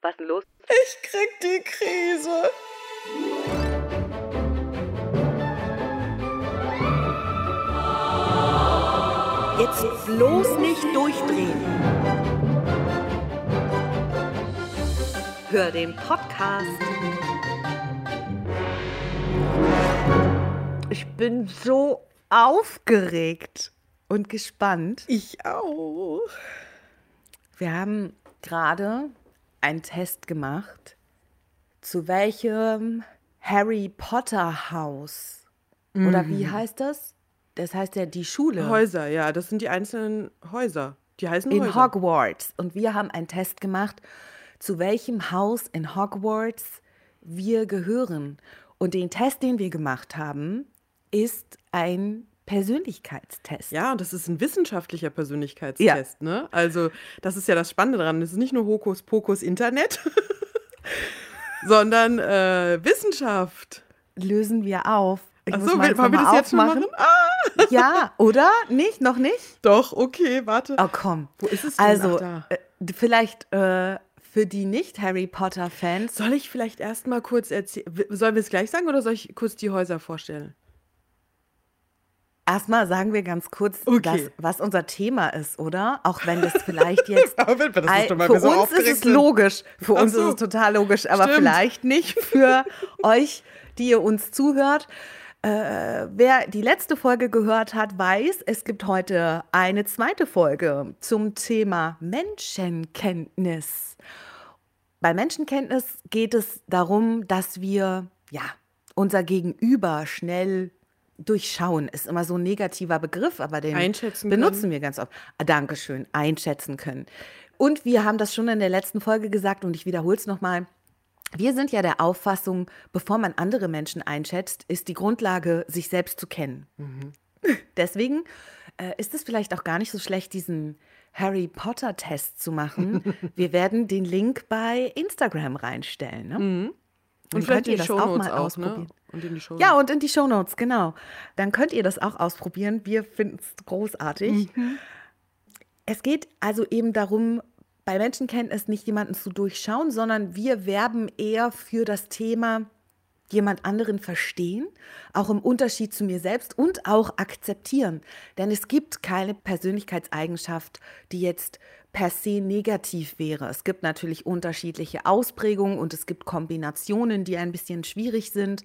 Was ist denn los? Ich krieg die Krise. Jetzt bloß nicht durchdrehen. Hör den Podcast. Ich bin so aufgeregt und gespannt. Ich auch. Wir haben gerade einen Test gemacht, zu welchem Harry Potter Haus oder wie heißt das? Das heißt ja die Schule Häuser, ja, das sind die einzelnen Häuser. Die heißen in Häuser. Hogwarts. Und wir haben einen Test gemacht, zu welchem Haus in Hogwarts wir gehören. Und den Test, den wir gemacht haben, ist ein Persönlichkeitstest. Ja, und das ist ein wissenschaftlicher Persönlichkeitstest, ne? Also, das ist ja das Spannende daran. Das ist nicht nur Hokuspokus Internet, sondern äh, Wissenschaft. Lösen wir auf. Ich Ach muss so, meins will- wollen wir das jetzt schon machen? Ah, Ja, oder? Nicht? Noch nicht? doch, okay, warte. Oh, komm. Wo ist es denn? Also, Ach, da. äh, vielleicht äh, für die nicht-Harry Potter-Fans. Soll ich vielleicht erst mal kurz erzählen? Sollen wir es gleich sagen oder soll ich kurz die Häuser vorstellen? Erstmal sagen wir ganz kurz, Okay. das, was unser Thema ist, oder? Auch wenn das vielleicht jetzt. Das ist mal, für so uns ist es logisch. Für Ach uns so. ist es total logisch, aber Stimmt. vielleicht nicht für euch, die ihr uns zuhört. Äh, wer die letzte Folge gehört hat, weiß, es gibt heute eine zweite Folge zum Thema Menschenkenntnis. Bei Menschenkenntnis geht es darum, dass wir ja unser Gegenüber schnell durchschauen. Ist immer so ein negativer Begriff, aber den benutzen wir ganz oft. Ah, Dankeschön, einschätzen können. Und wir haben das schon in der letzten Folge gesagt und ich wiederhole es nochmal. Wir sind ja der Auffassung, bevor man andere Menschen einschätzt, ist die Grundlage, sich selbst zu kennen. Deswegen äh, ist es vielleicht auch gar nicht so schlecht, diesen Harry Potter-Test zu machen. Wir werden den Link bei Instagram reinstellen. Ne? Und vielleicht könnt ihr das auch Shownotes mal auch, ne? ausprobieren. Und in die Show Ja, und in die Shownotes, genau. Dann könnt ihr das auch ausprobieren. Wir finden es großartig. Es geht also eben darum, bei Menschenkenntnis nicht jemanden zu durchschauen, sondern wir werben eher für das Thema jemand anderen verstehen, auch im Unterschied zu mir selbst und auch akzeptieren. Denn es gibt keine Persönlichkeitseigenschaft, die jetzt per se negativ wäre. Es gibt natürlich unterschiedliche Ausprägungen und es gibt Kombinationen, die ein bisschen schwierig sind,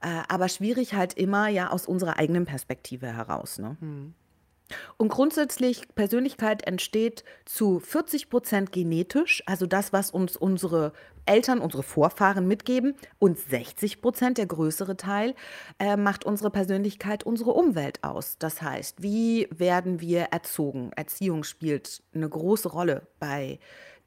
äh, aber schwierig halt immer ja aus unserer eigenen Perspektive heraus. Ne? Und grundsätzlich, Persönlichkeit entsteht zu 40 Prozent genetisch, also das, was uns unsere Eltern, unsere Vorfahren mitgeben, und 60 Prozent, der größere Teil, äh, macht unsere Persönlichkeit unsere Umwelt aus. Das heißt, wie werden wir erzogen? Erziehung spielt eine große Rolle bei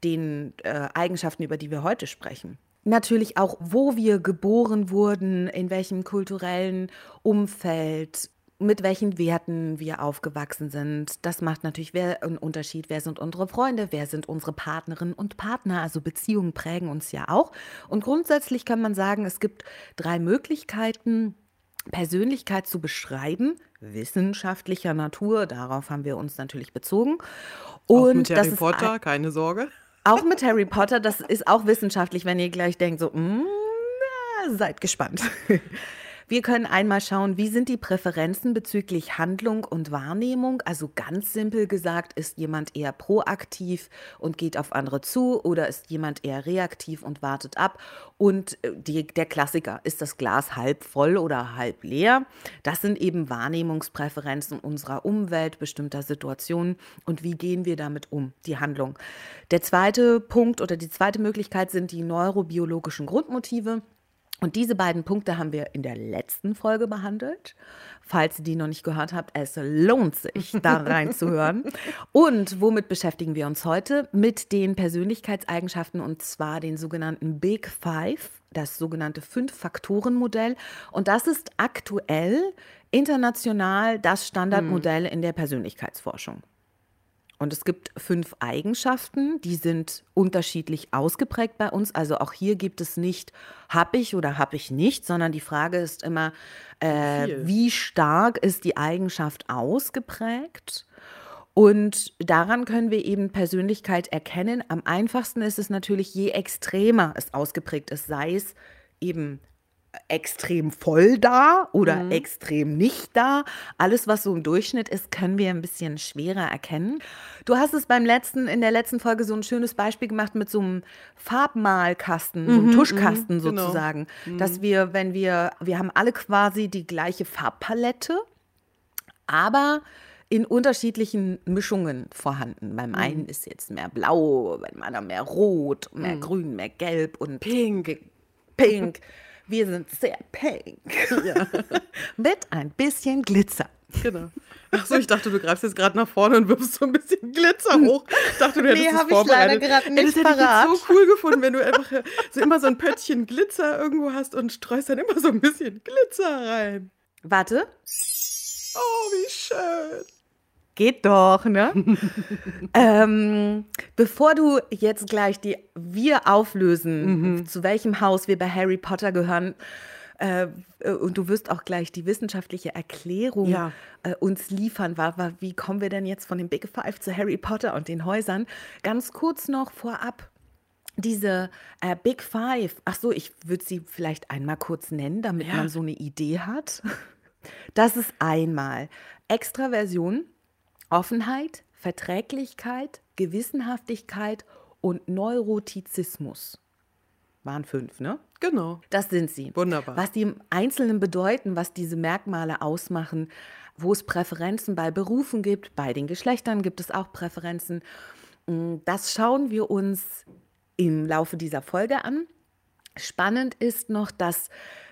den äh, Eigenschaften, über die wir heute sprechen. Natürlich auch, wo wir geboren wurden, in welchem kulturellen Umfeld, mit welchen Werten wir aufgewachsen sind. Das macht natürlich einen Unterschied. Wer sind unsere Freunde? Wer sind unsere Partnerinnen und Partner? Also Beziehungen prägen uns ja auch. Und grundsätzlich kann man sagen, es gibt drei Möglichkeiten, Persönlichkeit zu beschreiben, wissenschaftlicher Natur. Darauf haben wir uns natürlich bezogen. auch Und mit das Harry ist Potter, keine Sorge. auch mit Harry Potter, das ist auch wissenschaftlich, wenn ihr gleich denkt, so, mm, na, seid gespannt. Wir können einmal schauen, wie sind die Präferenzen bezüglich Handlung und Wahrnehmung. Also ganz simpel gesagt, ist jemand eher proaktiv und geht auf andere zu oder ist jemand eher reaktiv und wartet ab. Und äh, die, der Klassiker, ist das Glas halb voll oder halb leer? Das sind eben Wahrnehmungspräferenzen unserer Umwelt, bestimmter Situationen und wie gehen wir damit um, die Handlung. Der zweite Punkt oder die zweite Möglichkeit sind die neurobiologischen Grundmotive. Und diese beiden Punkte haben wir in der letzten Folge behandelt. Falls ihr die noch nicht gehört habt, es lohnt sich, da reinzuhören. Und womit beschäftigen wir uns heute? Mit den Persönlichkeitseigenschaften und zwar den sogenannten Big Five, das sogenannte Fünf-Faktoren-Modell. Und das ist aktuell international das Standardmodell in der Persönlichkeitsforschung. Und es gibt fünf Eigenschaften, die sind unterschiedlich ausgeprägt bei uns. Also auch hier gibt es nicht, hab ich oder hab ich nicht, sondern die Frage ist immer, äh, wie stark ist die Eigenschaft ausgeprägt? Und daran können wir eben Persönlichkeit erkennen. Am einfachsten ist es natürlich, je extremer es ausgeprägt ist, sei es eben extrem voll da oder mhm. extrem nicht da. Alles, was so im Durchschnitt ist, können wir ein bisschen schwerer erkennen. Du hast es beim letzten, in der letzten Folge so ein schönes Beispiel gemacht mit so einem Farbmalkasten, mhm, so einem mhm, Tuschkasten mhm, sozusagen. Genau. Dass wir, wenn wir, wir haben alle quasi die gleiche Farbpalette, aber in unterschiedlichen Mischungen vorhanden. Beim mhm. einen ist jetzt mehr blau, beim anderen mehr rot, mehr mhm. grün, mehr gelb und pink. Pink. Wir sind sehr pink. Ja. Mit ein bisschen Glitzer. Genau. Achso, ich dachte, du greifst jetzt gerade nach vorne und wirfst so ein bisschen Glitzer hoch. Ich dachte, du hättest nee, vorbereitet. Ich leider nicht Ey, das hätte ich so cool gefunden, wenn du einfach so immer so ein Pöttchen Glitzer irgendwo hast und streust dann immer so ein bisschen Glitzer rein. Warte. Oh, wie schön. Geht doch, ne? ähm, bevor du jetzt gleich die wir auflösen, mhm. zu welchem Haus wir bei Harry Potter gehören, äh, und du wirst auch gleich die wissenschaftliche Erklärung ja. äh, uns liefern, war, war, wie kommen wir denn jetzt von dem Big Five zu Harry Potter und den Häusern? Ganz kurz noch vorab. Diese äh, Big Five, ach so, ich würde sie vielleicht einmal kurz nennen, damit ja. man so eine Idee hat. Das ist einmal Extraversion, Offenheit, Verträglichkeit, Gewissenhaftigkeit und Neurotizismus. Waren fünf, ne? Genau. Das sind sie. Wunderbar. Was die im Einzelnen bedeuten, was diese Merkmale ausmachen, wo es Präferenzen bei Berufen gibt, bei den Geschlechtern gibt es auch Präferenzen. Mm, das schauen wir uns im Laufe dieser Folge an. Spannend ist noch, dass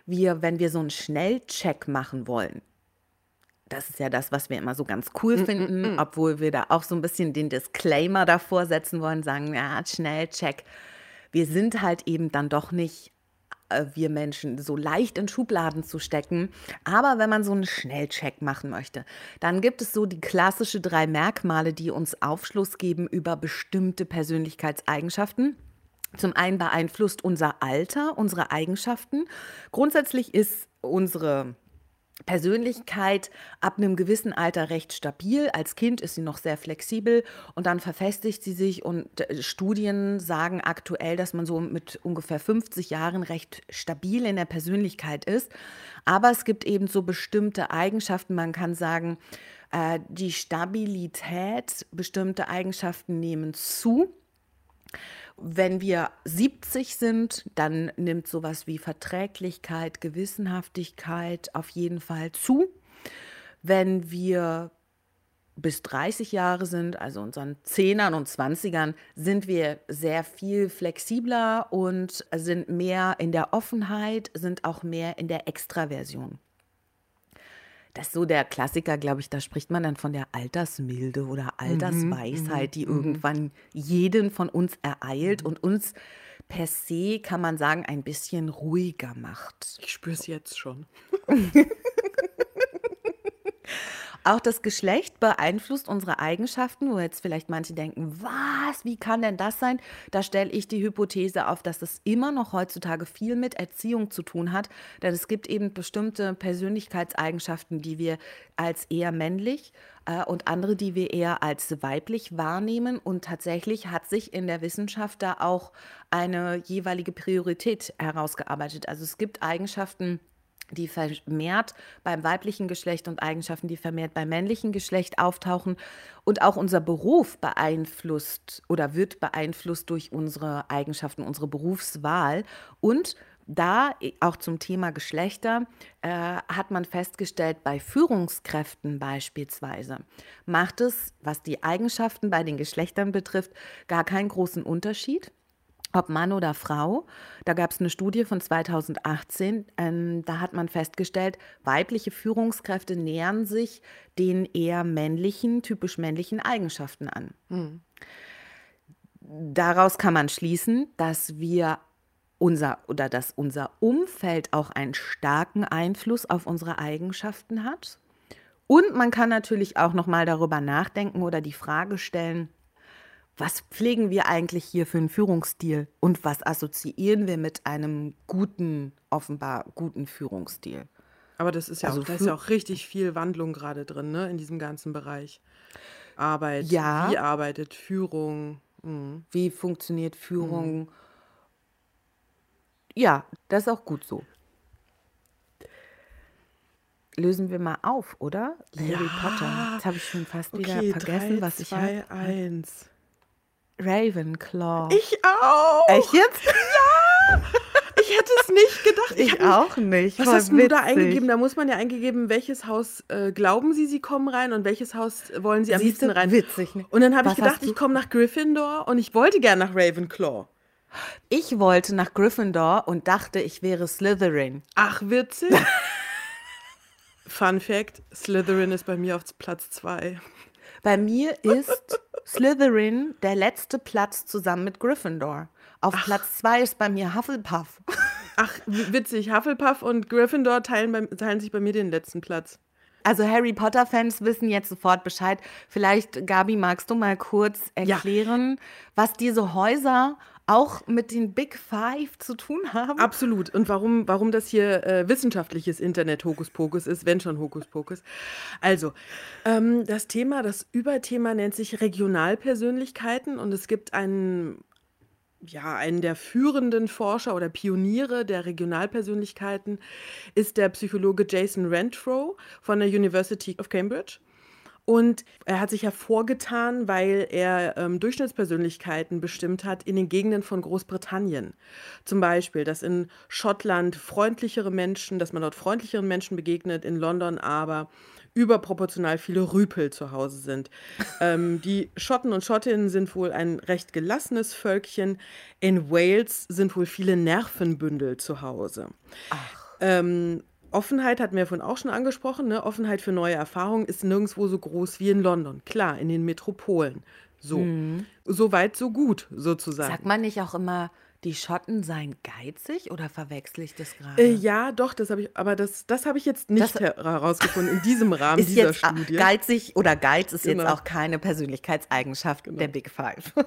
wir, wenn wir so einen Schnellcheck machen wollen, das ist ja das, was wir immer so ganz cool mm, mm, finden, mm, mm. obwohl wir da auch so ein bisschen den Disclaimer davor setzen wollen, sagen, ja, schnell, check. Wir sind halt eben dann doch nicht äh, wir Menschen so leicht in Schubladen zu stecken. Aber wenn man so einen Schnellcheck machen möchte, dann gibt es so die klassische drei Merkmale, die uns Aufschluss geben über bestimmte Persönlichkeitseigenschaften. Zum einen beeinflusst unser Alter unsere Eigenschaften. Grundsätzlich ist unsere Persönlichkeit ab einem gewissen Alter recht stabil. Als Kind ist sie noch sehr flexibel und dann verfestigt sie sich und äh, Studien sagen aktuell, dass man so mit ungefähr 50 Jahren recht stabil in der Persönlichkeit ist. Aber es gibt eben so bestimmte Eigenschaften. Man kann sagen, äh, die Stabilität, bestimmte Eigenschaften nehmen zu. Wenn wir 70 sind, dann nimmt sowas wie Verträglichkeit, Gewissenhaftigkeit auf jeden Fall zu. Wenn wir bis 30 Jahre sind, also unseren Zehnern und Zwanzigern, sind wir sehr viel flexibler und sind mehr in der Offenheit, sind auch mehr in der Extraversion. Das ist so der Klassiker, glaube ich, da spricht man dann von der Altersmilde oder mhm, Altersweisheit, die mhm, mhm. irgendwann jeden von uns ereilt und uns per se, kann man sagen, ein bisschen ruhiger macht. Ich spüre es jetzt schon. Auch das Geschlecht beeinflusst unsere Eigenschaften, wo jetzt vielleicht manche denken, was, wie kann denn das sein? Da stelle ich die Hypothese auf, dass das immer noch heutzutage viel mit Erziehung zu tun hat, denn es gibt eben bestimmte Persönlichkeitseigenschaften, die wir als eher männlich äh, und andere, die wir eher als weiblich wahrnehmen. Und tatsächlich hat sich in der Wissenschaft da auch eine jeweilige Priorität herausgearbeitet. Also es gibt Eigenschaften, die vermehrt beim weiblichen Geschlecht und Eigenschaften, die vermehrt beim männlichen Geschlecht auftauchen. Und auch unser Beruf beeinflusst oder wird beeinflusst durch unsere Eigenschaften, unsere Berufswahl. Und da auch zum Thema Geschlechter äh, hat man festgestellt, bei Führungskräften beispielsweise macht es, was die Eigenschaften bei den Geschlechtern betrifft, gar keinen großen Unterschied ob Mann oder Frau. Da gab es eine Studie von 2018, ähm, da hat man festgestellt, weibliche Führungskräfte nähern sich den eher männlichen, typisch männlichen Eigenschaften an. Mhm. Daraus kann man schließen, dass wir unser oder dass unser Umfeld auch einen starken Einfluss auf unsere Eigenschaften hat. Und man kann natürlich auch noch mal darüber nachdenken oder die Frage stellen, was pflegen wir eigentlich hier für einen Führungsstil und was assoziieren wir mit einem guten, offenbar guten Führungsstil? Aber das ist ja, also auch, da ist ja auch richtig viel Wandlung gerade drin, ne, in diesem ganzen Bereich. Arbeit, Ja. wie arbeitet Führung. Mhm. Wie funktioniert Führung? Ja, das ist auch gut so. Lösen wir mal auf, oder? Harry Ja. Potter. Jetzt habe ich schon fast wieder Okay, vergessen, drei, was ich habe. eins. Ravenclaw. Ich auch. Echt jetzt? Ich hätte es nicht gedacht. Ich mich- auch nicht. Was Voll hast du da eingegeben? Da muss man ja eingegeben, welches Haus äh, glauben Sie, Sie kommen rein und welches Haus wollen Sie am liebsten rein. witzig, ne? Und dann habe ich gedacht, ich komme nach Gryffindor und ich wollte gern nach Ravenclaw. Ich wollte nach Gryffindor und dachte, ich wäre Slytherin. Ach, witzig. Fun Fact: Slytherin ist bei mir auf Platz zwei. Bei mir ist Slytherin der letzte Platz zusammen mit Gryffindor. Auf Platz zwei ist bei mir Hufflepuff. Ach, witzig. Hufflepuff und Gryffindor teilen, bei, teilen sich bei mir den letzten Platz. Also Harry Potter-Fans wissen jetzt sofort Bescheid. Vielleicht, Gabi, magst du mal kurz Ja. erklären, was diese Häuser auch mit den Big Five zu tun haben? Absolut. Und warum, warum das hier äh, wissenschaftliches Internet Hokuspokus ist, wenn schon Hokuspokus. Also, ähm, das Thema, das Überthema nennt sich Regionalpersönlichkeiten und es gibt einen, ja, einen der führenden Forscher oder Pioniere der Regionalpersönlichkeiten ist der Psychologe Jason Renfro von der University of Cambridge. Und er hat sich hervorgetan, weil er ähm, Durchschnittspersönlichkeiten bestimmt hat in den Gegenden von Großbritannien. Zum Beispiel, dass in Schottland freundlichere Menschen, dass man dort freundlicheren Menschen begegnet, in London aber überproportional viele Rüpel zu Hause sind. ähm, die Schotten und Schottinnen sind wohl ein recht gelassenes Völkchen. In Wales sind wohl viele Nervenbündel zu Hause. Ähm, Offenheit hatten wir vorhin auch schon angesprochen. Ne? Offenheit für neue Erfahrungen ist nirgendwo so groß wie in London. Klar, in den Metropolen. So, so weit, so gut sozusagen. Sagt man nicht auch immer, die Schotten seien geizig oder verwechsel ich das gerade? Äh, ja, doch, das habe ich, aber das, das habe ich jetzt nicht Das- herausgefunden in diesem Rahmen ist dieser jetzt äh, Studie. geizig oder Geiz ist jetzt Genau. auch keine Persönlichkeitseigenschaft der Big Five.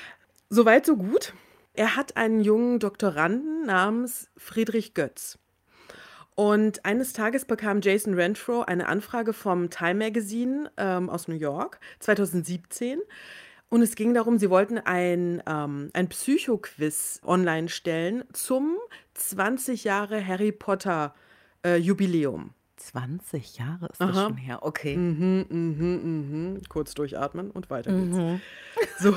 Soweit, so gut. Er hat einen jungen Doktoranden namens Friedrich Götz. Und eines Tages bekam Jason Renfro eine Anfrage vom Time Magazine ähm, aus New York 2017. Und es ging darum, sie wollten ein, ähm, ein Psychoquiz online stellen zum 20 Jahre Harry Potter äh, Jubiläum. 20 Jahre ist das Aha. schon her. Okay. Mhm, mhm, mhm. Kurz durchatmen und weiter geht's. So.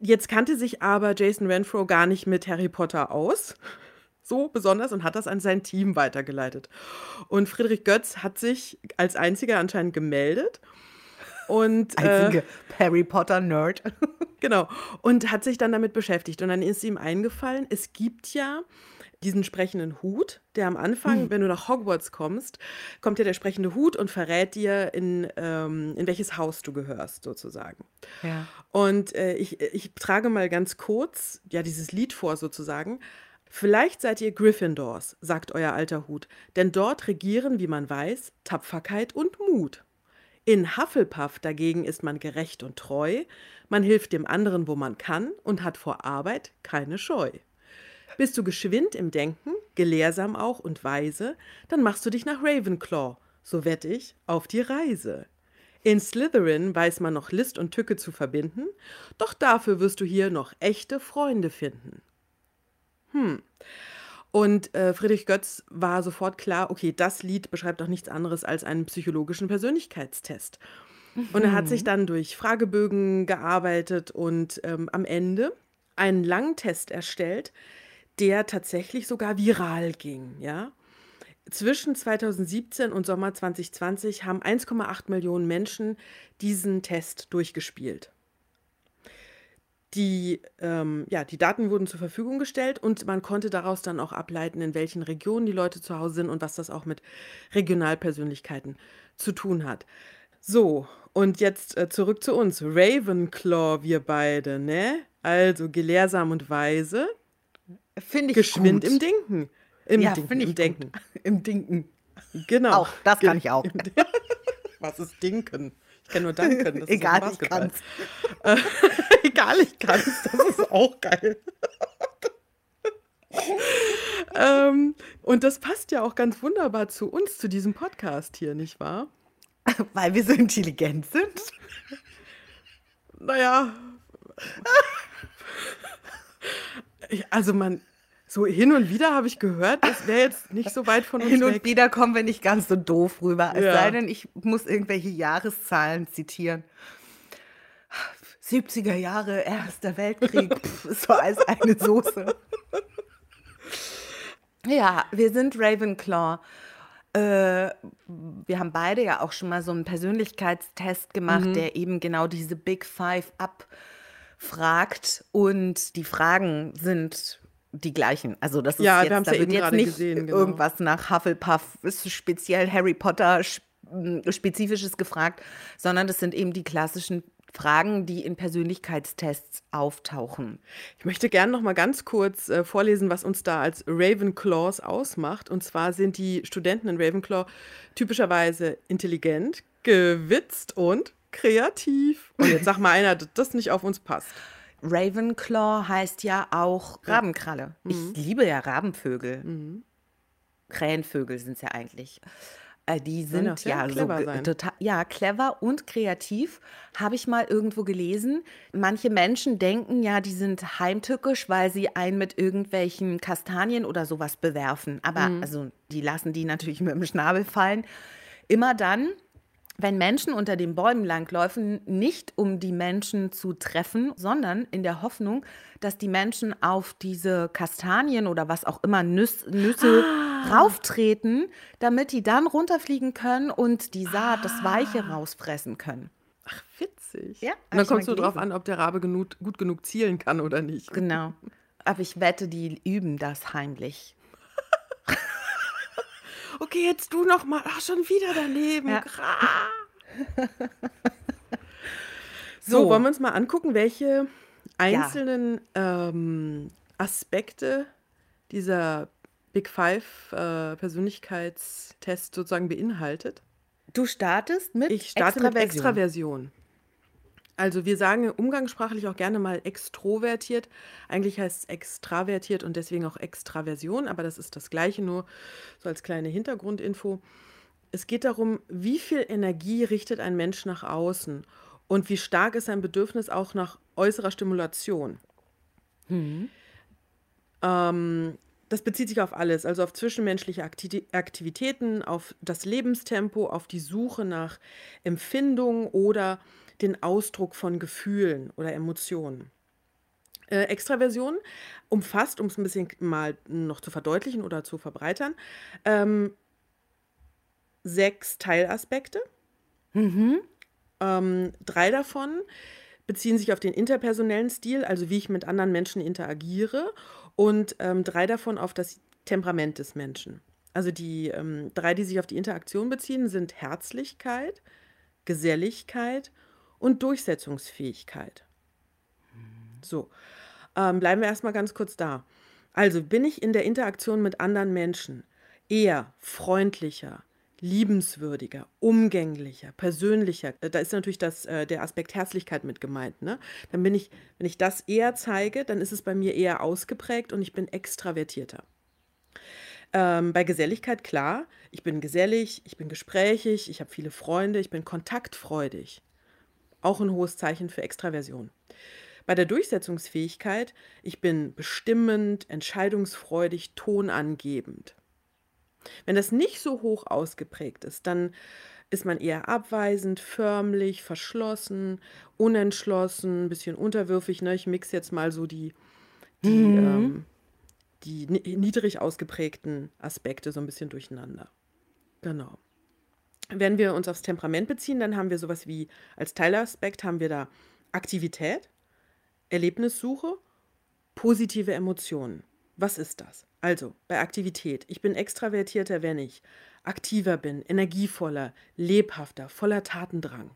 Jetzt kannte sich aber Jason Renfro gar nicht mit Harry Potter aus. So besonders und hat das an sein Team weitergeleitet. Und Friedrich Götz hat sich als einziger anscheinend gemeldet. Und äh, Einzige Harry Potter Nerd. Genau. Und hat sich dann damit beschäftigt. Und dann ist ihm eingefallen, es gibt ja diesen sprechenden Hut, der am Anfang, wenn du nach Hogwarts kommst, kommt ja der sprechende Hut und verrät dir, in, ähm, in welches Haus du gehörst, sozusagen. Ja. Und äh, ich, ich trage mal ganz kurz, ja, dieses Lied vor, sozusagen. Vielleicht seid ihr Gryffindors, sagt euer alter Hut, denn dort regieren, wie man weiß, Tapferkeit und Mut. In Hufflepuff dagegen ist man gerecht und treu, man hilft dem anderen, wo man kann und hat vor Arbeit keine Scheu. Bist du geschwind im Denken, gelehrsam auch und weise, dann machst du dich nach Ravenclaw, so wett ich, auf die Reise. In Slytherin weiß man noch List und Tücke zu verbinden, doch dafür wirst du hier noch echte Freunde finden. Hm. Und äh, Friedrich Götz war sofort klar, okay, das Lied beschreibt doch nichts anderes als einen psychologischen Persönlichkeitstest. Und er hat sich dann durch Fragebögen gearbeitet und ähm, am Ende einen langen Test erstellt, der tatsächlich sogar viral ging, ja. Zwischen 2017 und Sommer 2020 haben 1,8 Millionen Menschen diesen Test durchgespielt. Die, ähm, ja, die Daten wurden zur Verfügung gestellt und man konnte daraus dann auch ableiten, in welchen Regionen die Leute zu Hause sind und was das auch mit Regionalpersönlichkeiten zu tun hat. So, und jetzt äh, zurück zu uns. Ravenclaw, wir beide, ne? Also gelehrsam und weise, Finde ich geschwind gut. im Denken. Im ja, Denken, finde ich im Denken. Im Dinken. Genau. Auch, das kann ich auch. Was ist Dinken? Kenne nur Danken. Egal, ich kann's. Egal, ich kann's. Das ist auch geil. ähm, und das passt ja auch ganz wunderbar zu uns, zu diesem Podcast hier, nicht wahr? Weil wir so intelligent sind? Naja. also man, so hin und wieder habe ich gehört, das wäre jetzt nicht so weit von uns Hin und weg. wieder kommen wir nicht ganz so doof rüber. Es ja. sei denn, ich muss irgendwelche Jahreszahlen zitieren. 70er Jahre, Erster Weltkrieg, pff, war alles eine Soße. Ja, wir sind Ravenclaw. Äh, wir haben beide ja auch schon mal so einen Persönlichkeitstest gemacht, mhm. der eben genau diese Big Five abfragt. Und die Fragen sind die gleichen. Also das ist ja, jetzt, da ja wird jetzt nicht gesehen, genau. irgendwas nach Hufflepuff, speziell Harry Potter spezifisches gefragt, sondern das sind eben die klassischen Fragen, die in Persönlichkeitstests auftauchen. Ich möchte gerne noch mal ganz kurz äh, vorlesen, was uns da als Ravenclaws ausmacht. Und zwar sind die Studenten in Ravenclaw typischerweise intelligent, gewitzt und kreativ. Und jetzt sag mal einer, dass das nicht auf uns passt. Ravenclaw heißt ja auch Rabenkralle. Mhm. Ich liebe ja Rabenvögel. Mhm. Krähenvögel sind es ja eigentlich. Äh, die sind ja, ja so total ja clever und kreativ. Habe ich mal irgendwo gelesen. Manche Menschen denken ja, die sind heimtückisch, weil sie einen mit irgendwelchen Kastanien oder sowas bewerfen. Aber mhm. also die lassen die natürlich mit dem Schnabel fallen. Immer dann, wenn Menschen unter den Bäumen langläufen, nicht um die Menschen zu treffen, sondern in der Hoffnung, dass die Menschen auf diese Kastanien oder was auch immer Nüs Nüsse ah. rauftreten, damit die dann runterfliegen können und die Saat, ah. das Weiche rausfressen können. Ach, witzig. Ja, und dann kommt es nur drauf an, ob der Rabe genug, gut genug zielen kann oder nicht. Genau. Aber ich wette, die üben das heimlich. okay, jetzt du noch mal. Ach, schon wieder daneben. Ja. so, so, wollen wir uns mal angucken, welche einzelnen ja. ähm, Aspekte dieser Big Five äh, Persönlichkeitstest sozusagen beinhaltet? Du startest mit Ich starte Extraversion. mit Extraversion. Also wir sagen umgangssprachlich auch gerne mal extrovertiert. Eigentlich heißt es extravertiert und deswegen auch Extraversion, aber das ist das gleiche, nur so als kleine Hintergrundinfo. Es geht darum, wie viel Energie richtet ein Mensch nach außen und wie stark ist sein Bedürfnis auch nach äußerer Stimulation. Mhm. Ähm, das bezieht sich auf alles, also auf zwischenmenschliche Aktivitäten, auf das Lebenstempo, auf die Suche nach Empfindung oder den Ausdruck von Gefühlen oder Emotionen. Äh, Extraversion umfasst, um es ein bisschen mal noch zu verdeutlichen oder zu verbreitern, ähm, sechs Teilaspekte. Mhm. Ähm, drei davon beziehen sich auf den interpersonellen Stil, also wie ich mit anderen Menschen interagiere, und ähm, drei davon auf das Temperament des Menschen. Also die ähm, drei, die sich auf die Interaktion beziehen, sind Herzlichkeit, Geselligkeit und Durchsetzungsfähigkeit. So, ähm, bleiben wir erstmal ganz kurz da. Also bin ich in der Interaktion mit anderen Menschen eher freundlicher, liebenswürdiger, umgänglicher, persönlicher. Äh, da ist natürlich das, äh, der Aspekt Herzlichkeit mit gemeint. Ne? Dann bin ich, wenn ich das eher zeige, dann ist es bei mir eher ausgeprägt und ich bin extravertierter. Ähm, bei Geselligkeit klar, ich bin gesellig, ich bin gesprächig, ich habe viele Freunde, ich bin kontaktfreudig. Auch ein hohes Zeichen für Extraversion. Bei der Durchsetzungsfähigkeit, ich bin bestimmend, entscheidungsfreudig, tonangebend. Wenn das nicht so hoch ausgeprägt ist, dann ist man eher abweisend, förmlich, verschlossen, unentschlossen, ein bisschen unterwürfig. Ne? Ich mixe jetzt mal so die, die, mhm. ähm, die niedrig ausgeprägten Aspekte so ein bisschen durcheinander. Genau. Wenn wir uns aufs Temperament beziehen, dann haben wir sowas wie als Teilaspekt haben wir da Aktivität, Erlebnissuche, positive Emotionen. Was ist das? Also, bei Aktivität. Ich bin extravertierter, wenn ich aktiver bin, energievoller, lebhafter, voller Tatendrang.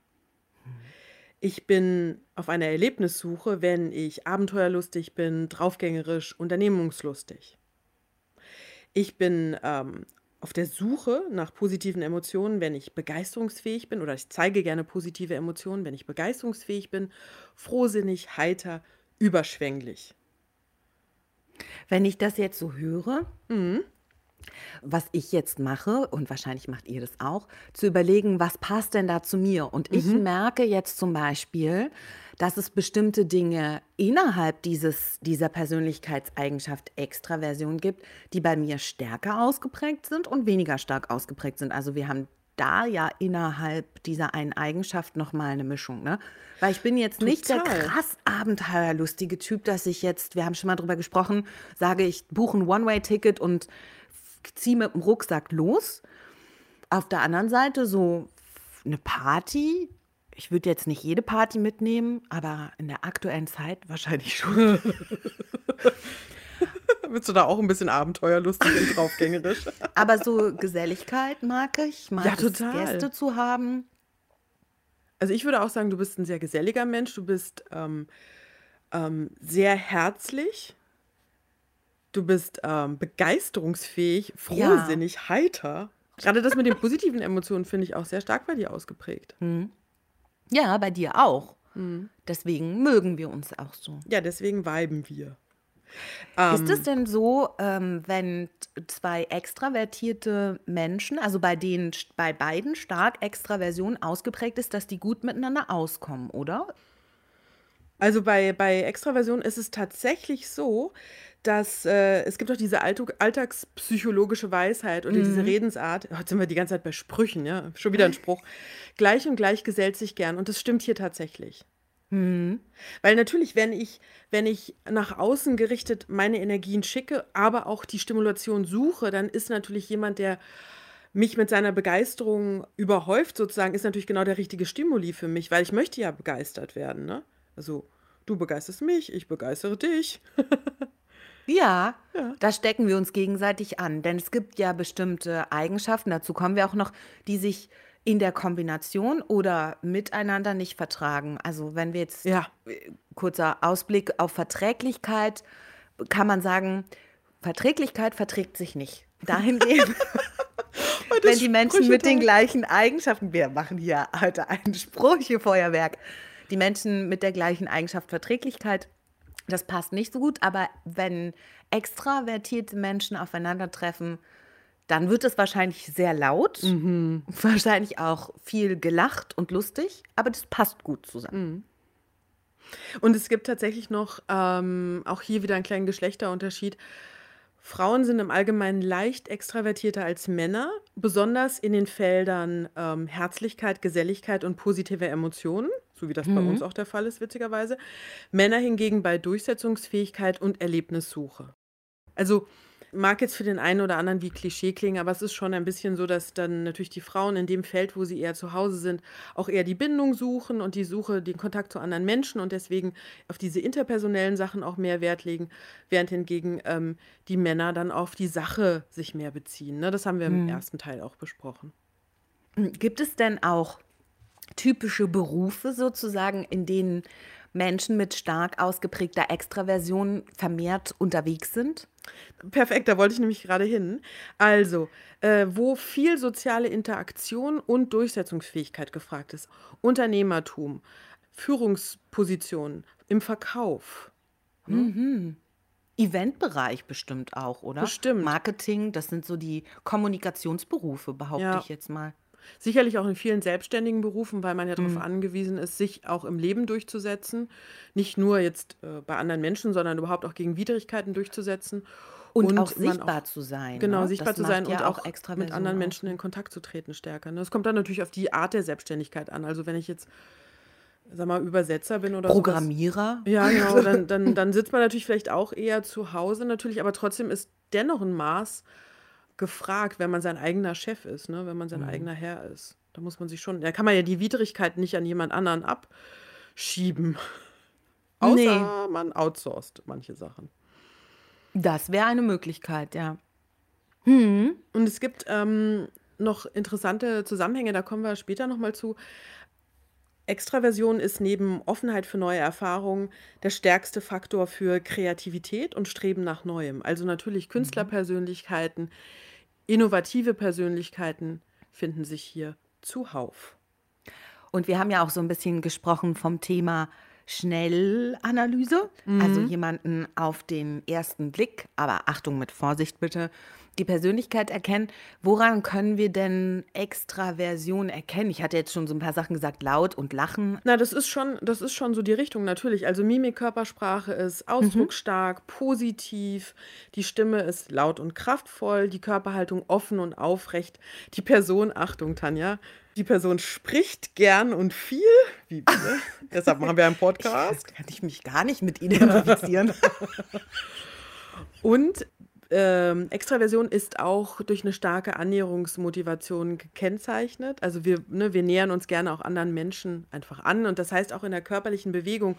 Ich bin auf einer Erlebnissuche, wenn ich abenteuerlustig bin, draufgängerisch, unternehmungslustig. Ich bin ähm, auf der Suche nach positiven Emotionen, wenn ich begeisterungsfähig bin, oder ich zeige gerne positive Emotionen, wenn ich begeisterungsfähig bin, frohsinnig, heiter, überschwänglich. Wenn ich das jetzt so höre, mhm. Was ich jetzt mache, und wahrscheinlich macht ihr das auch, zu überlegen, was passt denn da zu mir? Und ich mhm. merke jetzt zum Beispiel, dass es bestimmte Dinge innerhalb dieses, dieser Persönlichkeitseigenschaft Extraversion gibt, die bei mir stärker ausgeprägt sind und weniger stark ausgeprägt sind. Also wir haben da ja innerhalb dieser einen Eigenschaft nochmal eine Mischung, ne? Weil ich bin jetzt Total. nicht der krass abenteuerlustige Typ, dass ich jetzt, wir haben schon mal drüber gesprochen, sage, ich buche ein One-Way-Ticket und ziehe mit dem Rucksack los. Auf der anderen Seite so eine Party. Ich würde jetzt nicht jede Party mitnehmen, aber in der aktuellen Zeit wahrscheinlich schon. Bist du da auch ein bisschen abenteuerlustig und draufgängerisch? Aber so Geselligkeit mag ich. Mag ja, total. Gäste zu haben. Also ich würde auch sagen, du bist ein sehr geselliger Mensch. Du bist ähm, ähm, sehr herzlich. Du bist ähm, begeisterungsfähig, frohsinnig, ja. heiter. Gerade das mit den positiven Emotionen finde ich auch sehr stark bei dir ausgeprägt. Mhm. Ja, bei dir auch. Mhm. Deswegen mögen wir uns auch so. Ja, deswegen weiben wir. Ist es ähm, denn so, ähm, wenn zwei extravertierte Menschen, also bei denen bei beiden stark Extraversion ausgeprägt ist, dass die gut miteinander auskommen, oder? Also bei, bei Extraversion ist es tatsächlich so, dass äh, es gibt auch diese alltagspsychologische Weisheit oder mhm. diese Redensart. Heute sind wir die ganze Zeit bei Sprüchen, ja, schon wieder ein Spruch. Gleich und gleich gesellt sich gern und das stimmt hier tatsächlich. Mhm. Weil natürlich, wenn ich, wenn ich nach außen gerichtet meine Energien schicke, aber auch die Stimulation suche, dann ist natürlich jemand, der mich mit seiner Begeisterung überhäuft, sozusagen, ist natürlich genau der richtige Stimuli für mich, weil ich möchte ja begeistert werden. Ne? Also du begeisterst mich, ich begeistere dich. Ja, ja, da stecken wir uns gegenseitig an. Denn es gibt ja bestimmte Eigenschaften, dazu kommen wir auch noch, die sich in der Kombination oder miteinander nicht vertragen. Also wenn wir jetzt ja. Äh, kurzer Ausblick auf Verträglichkeit, kann man sagen, Verträglichkeit verträgt sich nicht. Dahingehend, wenn die Menschen mit den gleichen Eigenschaften, wir machen hier heute ein Sprüchefeuerwerk, die Menschen mit der gleichen Eigenschaft Verträglichkeit das passt nicht so gut, aber wenn extravertierte Menschen aufeinandertreffen, dann wird es wahrscheinlich sehr laut, mhm. wahrscheinlich auch viel gelacht und lustig, aber das passt gut zusammen. Mhm. Und es gibt tatsächlich noch ähm, auch hier wieder einen kleinen Geschlechterunterschied. Frauen sind im Allgemeinen leicht extravertierter als Männer, besonders in den Feldern ähm, Herzlichkeit, Geselligkeit und positive Emotionen so wie das bei uns mhm. auch der Fall ist, witzigerweise. Männer hingegen bei Durchsetzungsfähigkeit und Erlebnissuche. Also mag jetzt für den einen oder anderen wie Klischee klingen, aber es ist schon ein bisschen so, dass dann natürlich die Frauen in dem Feld, wo sie eher zu Hause sind, auch eher die Bindung suchen und die Suche, den Kontakt zu anderen Menschen und deswegen auf diese interpersonellen Sachen auch mehr Wert legen, während hingegen ähm, die Männer dann auf die Sache sich mehr beziehen. Ne? Das haben wir im hm. ersten Teil auch besprochen. Gibt es denn auch typische Berufe sozusagen, in denen Menschen mit stark ausgeprägter Extraversion vermehrt unterwegs sind? Perfekt, da wollte ich nämlich gerade hin. Also, äh, wo viel soziale Interaktion und Durchsetzungsfähigkeit gefragt ist. Unternehmertum, Führungspositionen im Verkauf. Hm? Mhm. Eventbereich bestimmt auch, oder? Bestimmt. Marketing, das sind so die Kommunikationsberufe, behaupte ja. ich jetzt mal. Sicherlich auch in vielen selbstständigen Berufen, weil man ja darauf mhm. angewiesen ist, sich auch im Leben durchzusetzen. Nicht nur jetzt äh, bei anderen Menschen, sondern überhaupt auch gegen Widrigkeiten durchzusetzen. Und, und auch sichtbar auch, zu sein. Genau, ne? sichtbar das zu sein ja und auch extra mit anderen Menschen in Kontakt zu treten stärker. Ne? Es kommt dann natürlich auf die Art der Selbstständigkeit an. Also wenn ich jetzt sag mal, Übersetzer bin oder Programmierer. Sowas. Ja, genau. Dann, dann, dann sitzt man natürlich vielleicht auch eher zu Hause natürlich, aber trotzdem ist dennoch ein Maß gefragt, wenn man sein eigener Chef ist, ne? wenn man sein mhm. eigener Herr ist. Da muss man sich schon, da kann man ja die Widrigkeit nicht an jemand anderen abschieben. Außer nee. man outsourced manche Sachen. Das wäre eine Möglichkeit, ja. Hm. Und es gibt ähm, noch interessante Zusammenhänge, da kommen wir später nochmal zu. Extraversion ist neben Offenheit für neue Erfahrungen der stärkste Faktor für Kreativität und Streben nach Neuem. Also natürlich mhm. Künstlerpersönlichkeiten, innovative Persönlichkeiten finden sich hier zuhauf. Und wir haben ja auch so ein bisschen gesprochen vom Thema Schnellanalyse, mhm. also jemanden auf den ersten Blick, aber Achtung mit Vorsicht bitte, die Persönlichkeit erkennen. Woran können wir denn Extraversion erkennen? Ich hatte jetzt schon so ein paar Sachen gesagt, laut und lachen. Na, das ist schon, das ist schon so die Richtung natürlich. Also Mimik, Körpersprache ist ausdrucksstark, mhm. positiv, die Stimme ist laut und kraftvoll, die Körperhaltung offen und aufrecht. Die Person, Achtung, Tanja, die Person spricht gern und viel, wie wir. Deshalb machen wir einen Podcast. Ich, kann ich mich gar nicht mit identifizieren. und ähm, Extraversion ist auch durch eine starke Annäherungsmotivation gekennzeichnet. Also wir, ne, wir nähern uns gerne auch anderen Menschen einfach an. Und das heißt auch in der körperlichen Bewegung,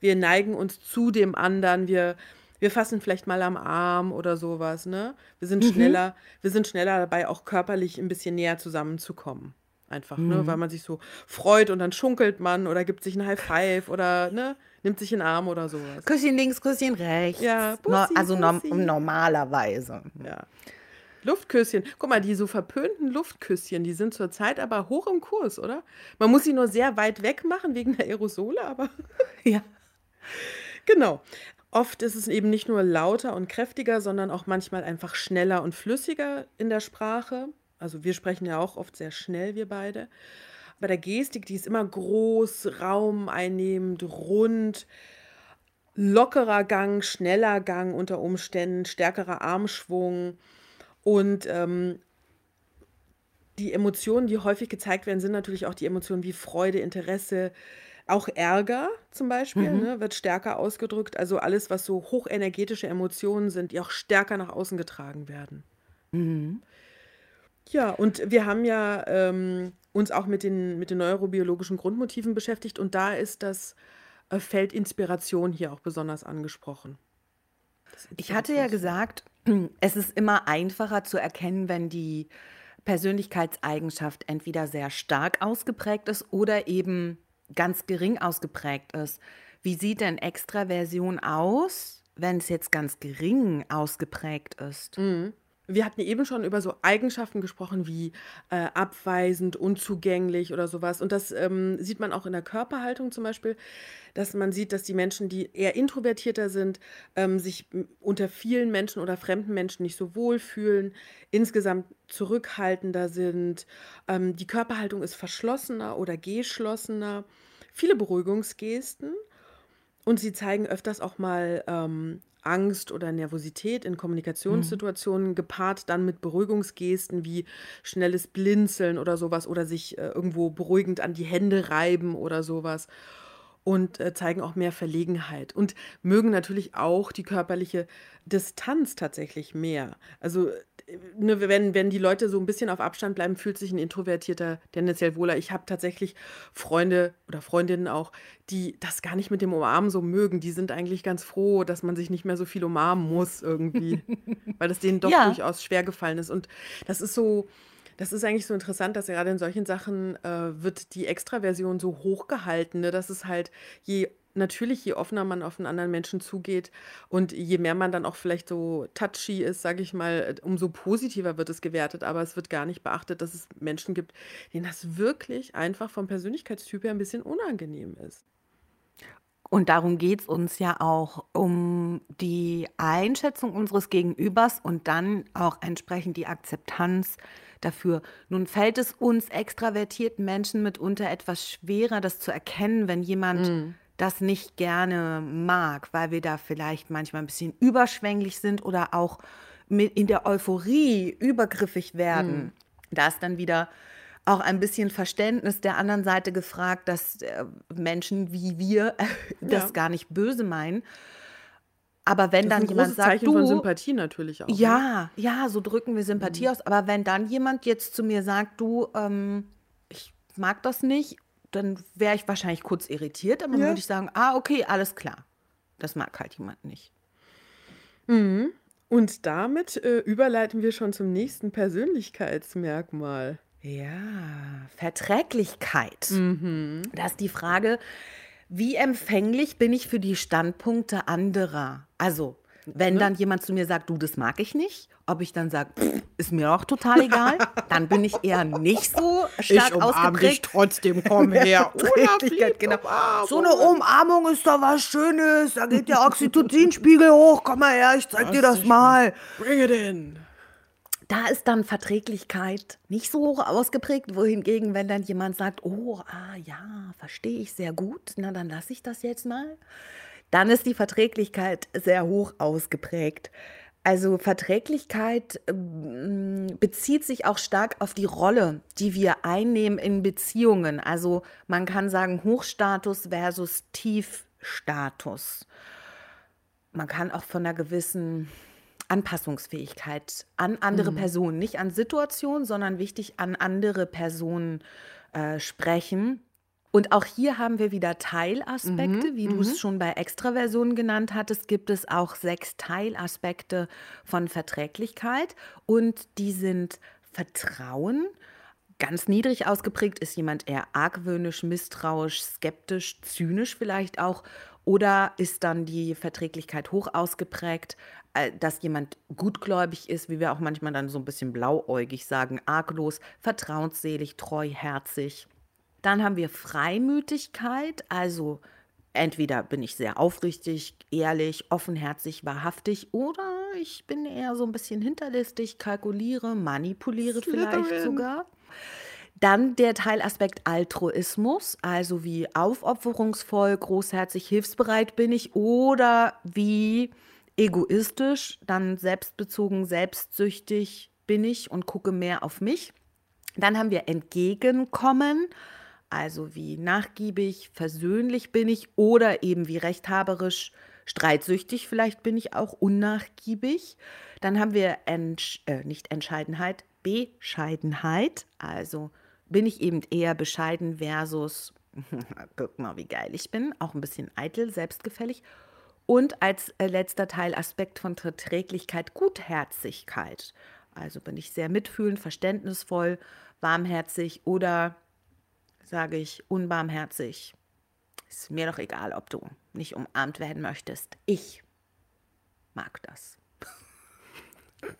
wir neigen uns zu dem anderen, wir, wir fassen vielleicht mal am Arm oder sowas. Ne? Wir sind mhm. schneller, wir sind schneller dabei, auch körperlich ein bisschen näher zusammenzukommen. Einfach, ne, mhm. ne, weil man sich so freut und dann schunkelt man oder gibt sich ein High Five oder ne, nimmt sich in den Arm oder sowas. Küsschen links, Küsschen rechts. Ja, Bussi, no, also no normalerweise. Ja. Luftküsschen. Guck mal, die so verpönten Luftküsschen, die sind zurzeit aber hoch im Kurs, oder? Man muss sie nur sehr weit weg machen wegen der Aerosole, aber. ja. Genau. Oft ist es eben nicht nur lauter und kräftiger, sondern auch manchmal einfach schneller und flüssiger in der Sprache. Also wir sprechen ja auch oft sehr schnell, wir beide. Bei der Gestik, die ist immer groß, raumeinnehmend, rund, lockerer Gang, schneller Gang unter Umständen, stärkerer Armschwung. Und ähm, die Emotionen, die häufig gezeigt werden, sind natürlich auch die Emotionen wie Freude, Interesse, auch Ärger zum Beispiel, mhm. ne, wird stärker ausgedrückt. Also alles, was so hochenergetische Emotionen sind, die auch stärker nach außen getragen werden. Mhm. Ja, und wir haben ja ähm, uns auch mit den, mit den neurobiologischen Grundmotiven beschäftigt und da ist das äh, Feld Inspiration hier auch besonders angesprochen. Ich hatte ja gesagt, es ist immer einfacher zu erkennen, wenn die Persönlichkeitseigenschaft entweder sehr stark ausgeprägt ist oder eben ganz gering ausgeprägt ist. Wie sieht denn Extraversion aus, wenn es jetzt ganz gering ausgeprägt ist? Mhm. Wir hatten eben schon über so Eigenschaften gesprochen wie äh, abweisend, unzugänglich oder sowas. Und das ähm, sieht man auch in der Körperhaltung zum Beispiel, dass man sieht, dass die Menschen, die eher introvertierter sind, ähm, sich unter vielen Menschen oder fremden Menschen nicht so wohl fühlen, insgesamt zurückhaltender sind. Ähm, die Körperhaltung ist verschlossener oder geschlossener. Viele Beruhigungsgesten. Und sie zeigen öfters auch mal ähm, Angst oder Nervosität in Kommunikationssituationen, mhm. gepaart dann mit Beruhigungsgesten wie schnelles Blinzeln oder sowas oder sich äh, irgendwo beruhigend an die Hände reiben oder sowas und äh, zeigen auch mehr Verlegenheit und mögen natürlich auch die körperliche Distanz tatsächlich mehr. Also ne, wenn, wenn die Leute so ein bisschen auf Abstand bleiben, fühlt sich ein Introvertierter tendenziell wohler. Ich habe tatsächlich Freunde oder Freundinnen auch, die das gar nicht mit dem Umarmen so mögen. Die sind eigentlich ganz froh, dass man sich nicht mehr so viel umarmen muss irgendwie, weil es denen doch ja. durchaus schwer gefallen ist. Und das ist so, das ist eigentlich so interessant, dass gerade in solchen Sachen äh, wird die Extraversion so hochgehalten, ne? dass es halt je natürlich, je offener man auf einen anderen Menschen zugeht und je mehr man dann auch vielleicht so touchy ist, sage ich mal, umso positiver wird es gewertet. Aber es wird gar nicht beachtet, dass es Menschen gibt, denen das wirklich einfach vom Persönlichkeitstyp her ein bisschen unangenehm ist. Und darum geht es uns ja auch um die Einschätzung unseres Gegenübers und dann auch entsprechend die Akzeptanz dafür. Nun fällt es uns extravertierten Menschen mitunter etwas schwerer, das zu erkennen, wenn jemand mm das nicht gerne mag, weil wir da vielleicht manchmal ein bisschen überschwänglich sind oder auch in der Euphorie übergriffig werden. Mhm. Da ist dann wieder auch ein bisschen Verständnis der anderen Seite gefragt, dass äh, Menschen wie wir das ja. gar nicht böse meinen. Aber wenn dann jemand sagt, Zeichen du, von Sympathie natürlich auch. Ja, ne? ja, so drücken wir Sympathie mhm. aus. Aber wenn dann jemand jetzt zu mir sagt, du, ähm, ich mag das nicht dann wäre ich wahrscheinlich kurz irritiert, aber dann würde ich sagen, ah, okay, alles klar. Das mag halt jemand nicht. Mhm. Und damit äh, überleiten wir schon zum nächsten Persönlichkeitsmerkmal. Ja, Verträglichkeit. Mhm. Da ist die Frage, wie empfänglich bin ich für die Standpunkte anderer? Also, wenn ne? dann jemand zu mir sagt, du, das mag ich nicht, ob ich dann sage, ist mir auch total egal, dann bin ich eher nicht so stark ich ausgeprägt. Dich trotzdem, komm her. genau. So eine Umarmung ist doch was Schönes, da geht der Oxytocinspiegel hoch, komm mal her, ich zeig das dir das mal. Bring it in. Da ist dann Verträglichkeit nicht so hoch ausgeprägt, wohingegen, wenn dann jemand sagt, oh, ah ja, verstehe ich sehr gut, na dann lasse ich das jetzt mal, dann ist die Verträglichkeit sehr hoch ausgeprägt. Also Verträglichkeit ähm, bezieht sich auch stark auf die Rolle, die wir einnehmen in Beziehungen. Also man kann sagen Hochstatus versus Tiefstatus. Man kann auch von einer gewissen Anpassungsfähigkeit an andere mhm. Personen, nicht an Situationen, sondern wichtig an andere Personen äh, sprechen. Und auch hier haben wir wieder Teilaspekte, mhm, wie du es mhm. schon bei Extraversionen genannt hattest, gibt es auch sechs Teilaspekte von Verträglichkeit und die sind Vertrauen. Ganz niedrig ausgeprägt ist jemand eher argwöhnisch, misstrauisch, skeptisch, zynisch vielleicht auch. Oder ist dann die Verträglichkeit hoch ausgeprägt, äh, dass jemand gutgläubig ist, wie wir auch manchmal dann so ein bisschen blauäugig sagen, arglos, vertrauensselig, treuherzig. Dann haben wir Freimütigkeit, also entweder bin ich sehr aufrichtig, ehrlich, offenherzig, wahrhaftig oder ich bin eher so ein bisschen hinterlistig, kalkuliere, manipuliere Slytherin. vielleicht sogar. Dann der Teilaspekt Altruismus, also wie aufopferungsvoll, großherzig, hilfsbereit bin ich oder wie egoistisch, dann selbstbezogen, selbstsüchtig bin ich und gucke mehr auf mich. Dann haben wir Entgegenkommen, also wie nachgiebig, versöhnlich bin ich oder eben wie rechthaberisch, streitsüchtig vielleicht bin ich auch unnachgiebig. Dann haben wir Entsch äh, nicht Entscheidenheit, Bescheidenheit, also bin ich eben eher bescheiden versus guck mal, wie geil ich bin, auch ein bisschen eitel, selbstgefällig. Und als äh, letzter Teil Aspekt von Verträglichkeit Gutherzigkeit. Also bin ich sehr mitfühlend, verständnisvoll, warmherzig oder sage ich unbarmherzig. Ist mir doch egal, ob du nicht umarmt werden möchtest. Ich mag das.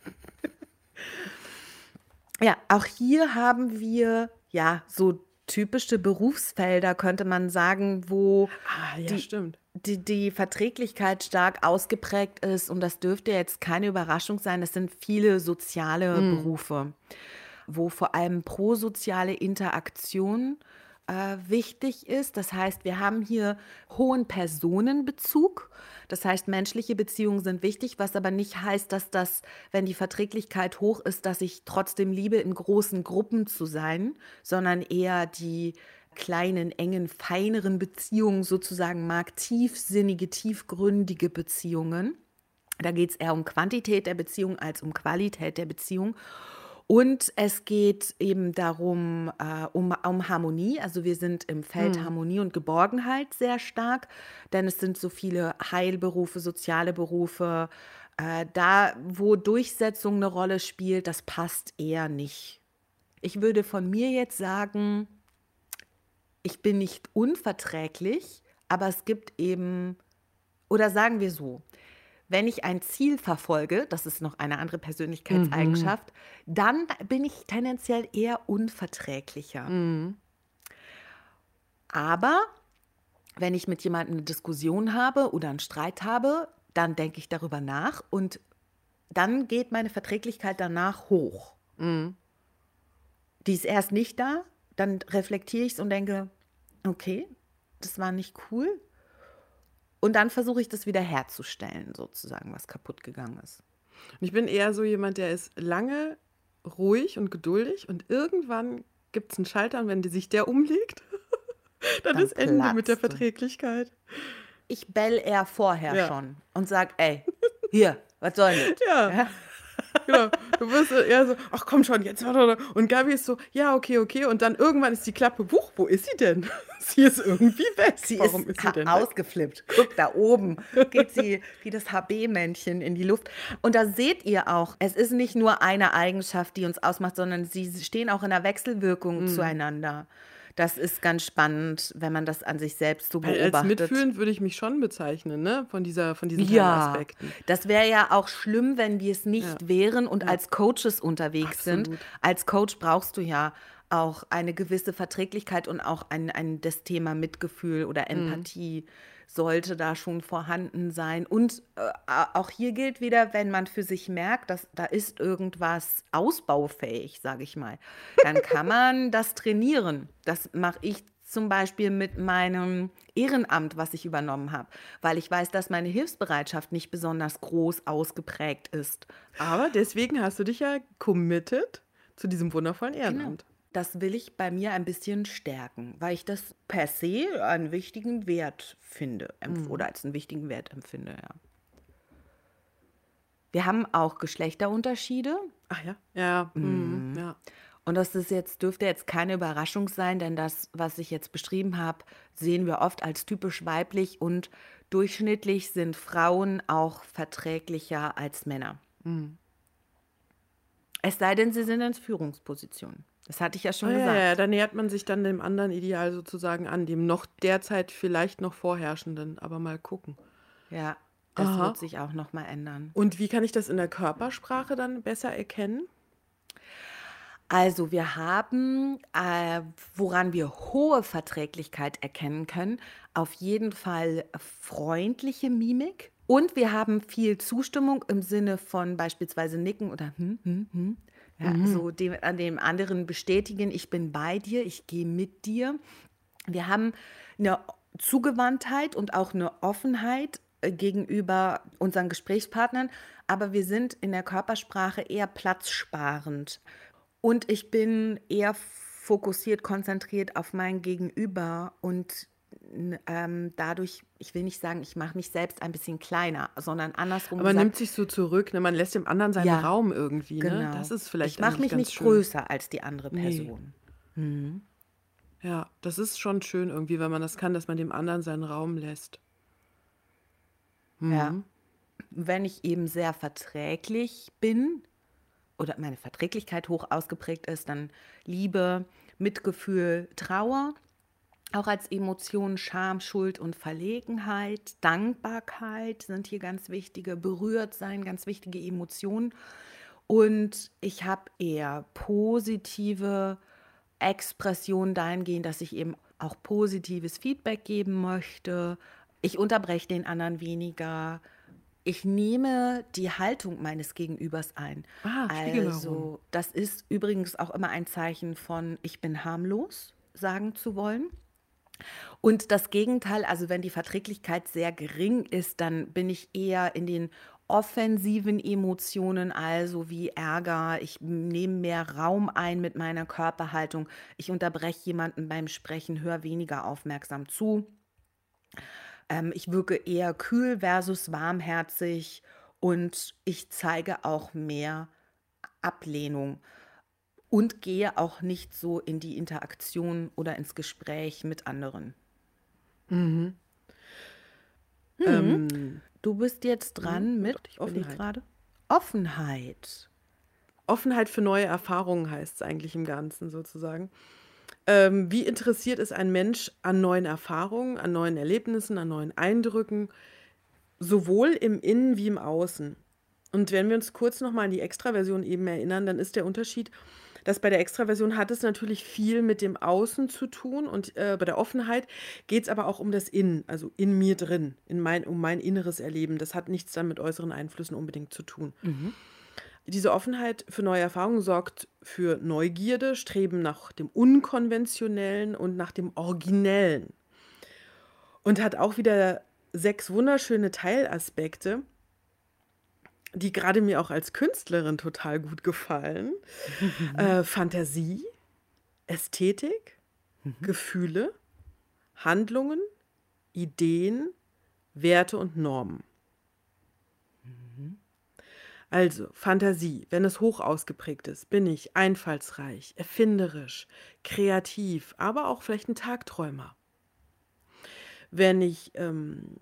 ja, auch hier haben wir ja so typische Berufsfelder, könnte man sagen, wo ah, ja, die, die, die, Verträglichkeit stark ausgeprägt ist. Und das dürfte jetzt keine Überraschung sein. Es sind viele soziale mm. Berufe, wo vor allem prosoziale Interaktion äh, wichtig ist. Das heißt, wir haben hier hohen Personenbezug. Das heißt, menschliche Beziehungen sind wichtig, was aber nicht heißt, dass das, wenn die Verträglichkeit hoch ist, dass ich trotzdem liebe, in großen Gruppen zu sein, sondern eher die kleinen, engen, feineren Beziehungen sozusagen mag, tiefsinnige, tiefgründige Beziehungen. Da geht es eher um Quantität der Beziehung als um Qualität der Beziehung. Und es geht eben darum, äh, um, um Harmonie. Also wir sind im Feld hm. Harmonie und Geborgenheit sehr stark, denn es sind so viele Heilberufe, soziale Berufe. Äh, da, wo Durchsetzung eine Rolle spielt, das passt eher nicht. Ich würde von mir jetzt sagen, ich bin nicht unverträglich, aber es gibt eben, oder sagen wir so, wenn ich ein Ziel verfolge, das ist noch eine andere Persönlichkeitseigenschaft, mhm. dann bin ich tendenziell eher unverträglicher. Mhm. Aber wenn ich mit jemandem eine Diskussion habe oder einen Streit habe, dann denke ich darüber nach und dann geht meine Verträglichkeit danach hoch. Mhm. Die ist erst nicht da, dann reflektiere ich es und denke, okay, das war nicht cool, und dann versuche ich das wieder herzustellen, sozusagen, was kaputt gegangen ist. Und ich bin eher so jemand, der ist lange ruhig und geduldig und irgendwann gibt es einen Schalter und wenn sich der umlegt, dann, dann, ist Ende mit der Verträglichkeit. Ich bell eher vorher ja. schon und sag, ey, hier, was soll das? Ja. ja? Genau. Du wirst eher so, ach komm schon, jetzt. Und Gabi ist so, ja, okay, okay. Und dann irgendwann ist die Klappe, wuch, wo ist sie denn? sie ist irgendwie weg. Sie Warum ist, ist sie denn ausgeflippt. Weg? Guck, da oben geht sie wie das HB-Männchen in die Luft. Und da seht ihr auch, es ist nicht nur eine Eigenschaft, die uns ausmacht, sondern sie stehen auch in der Wechselwirkung mhm. zueinander. Das ist ganz spannend, wenn man das an sich selbst so beobachtet. Als mitfühlend würde ich mich schon bezeichnen, ne? Von, dieser, von diesen ja, Aspekten. Das wäre ja auch schlimm, wenn wir es nicht ja. wären und ja. als Coaches unterwegs Absolut. sind. Als Coach brauchst du ja auch eine gewisse Verträglichkeit und auch ein, ein das Thema Mitgefühl oder mhm. Empathie. Mhm sollte da schon vorhanden sein. Und äh, auch hier gilt wieder, wenn man für sich merkt, dass da ist irgendwas ausbaufähig, sage ich mal, dann kann man das trainieren. Das mache ich zum Beispiel mit meinem Ehrenamt, was ich übernommen habe, weil ich weiß, dass meine Hilfsbereitschaft nicht besonders groß ausgeprägt ist. Aber deswegen hast du dich ja committed zu diesem wundervollen genau. Ehrenamt. Genau. Das will ich bei mir ein bisschen stärken, weil ich das per se einen wichtigen Wert finde mhm. oder als einen wichtigen Wert empfinde, ja. Wir haben auch Geschlechterunterschiede. Ach ja, ja, mhm. mhm. ja. Und das ist jetzt, dürfte jetzt keine Überraschung sein, denn das, was ich jetzt beschrieben habe, sehen wir oft als typisch weiblich und durchschnittlich sind Frauen auch verträglicher als Männer. Mhm. Es sei denn, sie sind in Führungspositionen. Das hatte ich ja schon ah, gesagt. Ja, da nähert man sich dann dem anderen Ideal sozusagen an, dem noch derzeit vielleicht noch vorherrschenden, aber mal gucken. Ja, das Aha. wird sich auch noch mal ändern. Und wie kann ich das in der Körpersprache dann besser erkennen? Also wir haben, äh, woran wir hohe Verträglichkeit erkennen können, auf jeden Fall freundliche Mimik. Und wir haben viel Zustimmung im Sinne von beispielsweise Nicken oder hm, hm, hm. Ja, mhm. So dem, an dem anderen bestätigen, ich bin bei dir, ich gehe mit dir. Wir haben eine Zugewandtheit und auch eine Offenheit äh, gegenüber unseren Gesprächspartnern, aber wir sind in der Körpersprache eher platzsparend. Und ich bin eher fokussiert, konzentriert auf mein Gegenüber und ähm, dadurch, ich will nicht sagen, ich mache mich selbst ein bisschen kleiner, sondern andersrum. Aber man nimmt sich so zurück, ne? man lässt dem anderen seinen ja, Raum irgendwie. Ne? Genau. Das ist vielleicht. Ich mache mich nicht schön. größer als die andere Person. Nee. Mhm. Ja, das ist schon schön irgendwie, wenn man das kann, dass man dem anderen seinen Raum lässt. Mhm. Ja. Wenn ich eben sehr verträglich bin, oder meine Verträglichkeit hoch ausgeprägt ist, dann Liebe, Mitgefühl, Trauer, auch als Emotionen Scham, Schuld und Verlegenheit, Dankbarkeit sind hier ganz wichtige, berührt sein, ganz wichtige Emotionen. Und ich habe eher positive Expressionen dahingehend, dass ich eben auch positives Feedback geben möchte. Ich unterbreche den anderen weniger ich nehme die Haltung meines Gegenübers ein. Ah, also, das ist übrigens auch immer ein Zeichen von, ich bin harmlos, sagen zu wollen. Und das Gegenteil, also wenn die Verträglichkeit sehr gering ist, dann bin ich eher in den offensiven Emotionen, also wie Ärger. Ich nehme mehr Raum ein mit meiner Körperhaltung. Ich unterbreche jemanden beim Sprechen, höre weniger aufmerksam zu. Ähm, ich wirke eher kühl versus warmherzig und ich zeige auch mehr Ablehnung und gehe auch nicht so in die Interaktion oder ins Gespräch mit anderen. Mhm. Mhm. Ähm, du bist jetzt dran mhm. mit Offenheit. gerade Offenheit. Offenheit für neue Erfahrungen heißt es eigentlich im Ganzen sozusagen. Ähm, wie interessiert ist ein Mensch an neuen Erfahrungen, an neuen Erlebnissen, an neuen Eindrücken, sowohl im Innen wie im Außen? Und wenn wir uns kurz nochmal an die Extraversion eben erinnern, dann ist der Unterschied, dass bei der Extraversion hat es natürlich viel mit dem Außen zu tun und äh, bei der Offenheit geht es aber auch um das Innen, also in mir drin, in mein, um mein inneres Erleben. Das hat nichts dann mit äußeren Einflüssen unbedingt zu tun. Mhm. Diese Offenheit für neue Erfahrungen sorgt für Neugierde, Streben nach dem Unkonventionellen und nach dem Originellen. Und hat auch wieder sechs wunderschöne Teilaspekte, die gerade mir auch als Künstlerin total gut gefallen. Mhm. Äh, Fantasie, Ästhetik, mhm. Gefühle, Handlungen, Ideen, Werte und Normen. Also Fantasie, wenn es hoch ausgeprägt ist, bin ich einfallsreich, erfinderisch, kreativ, aber auch vielleicht ein Tagträumer. Wenn ich ähm,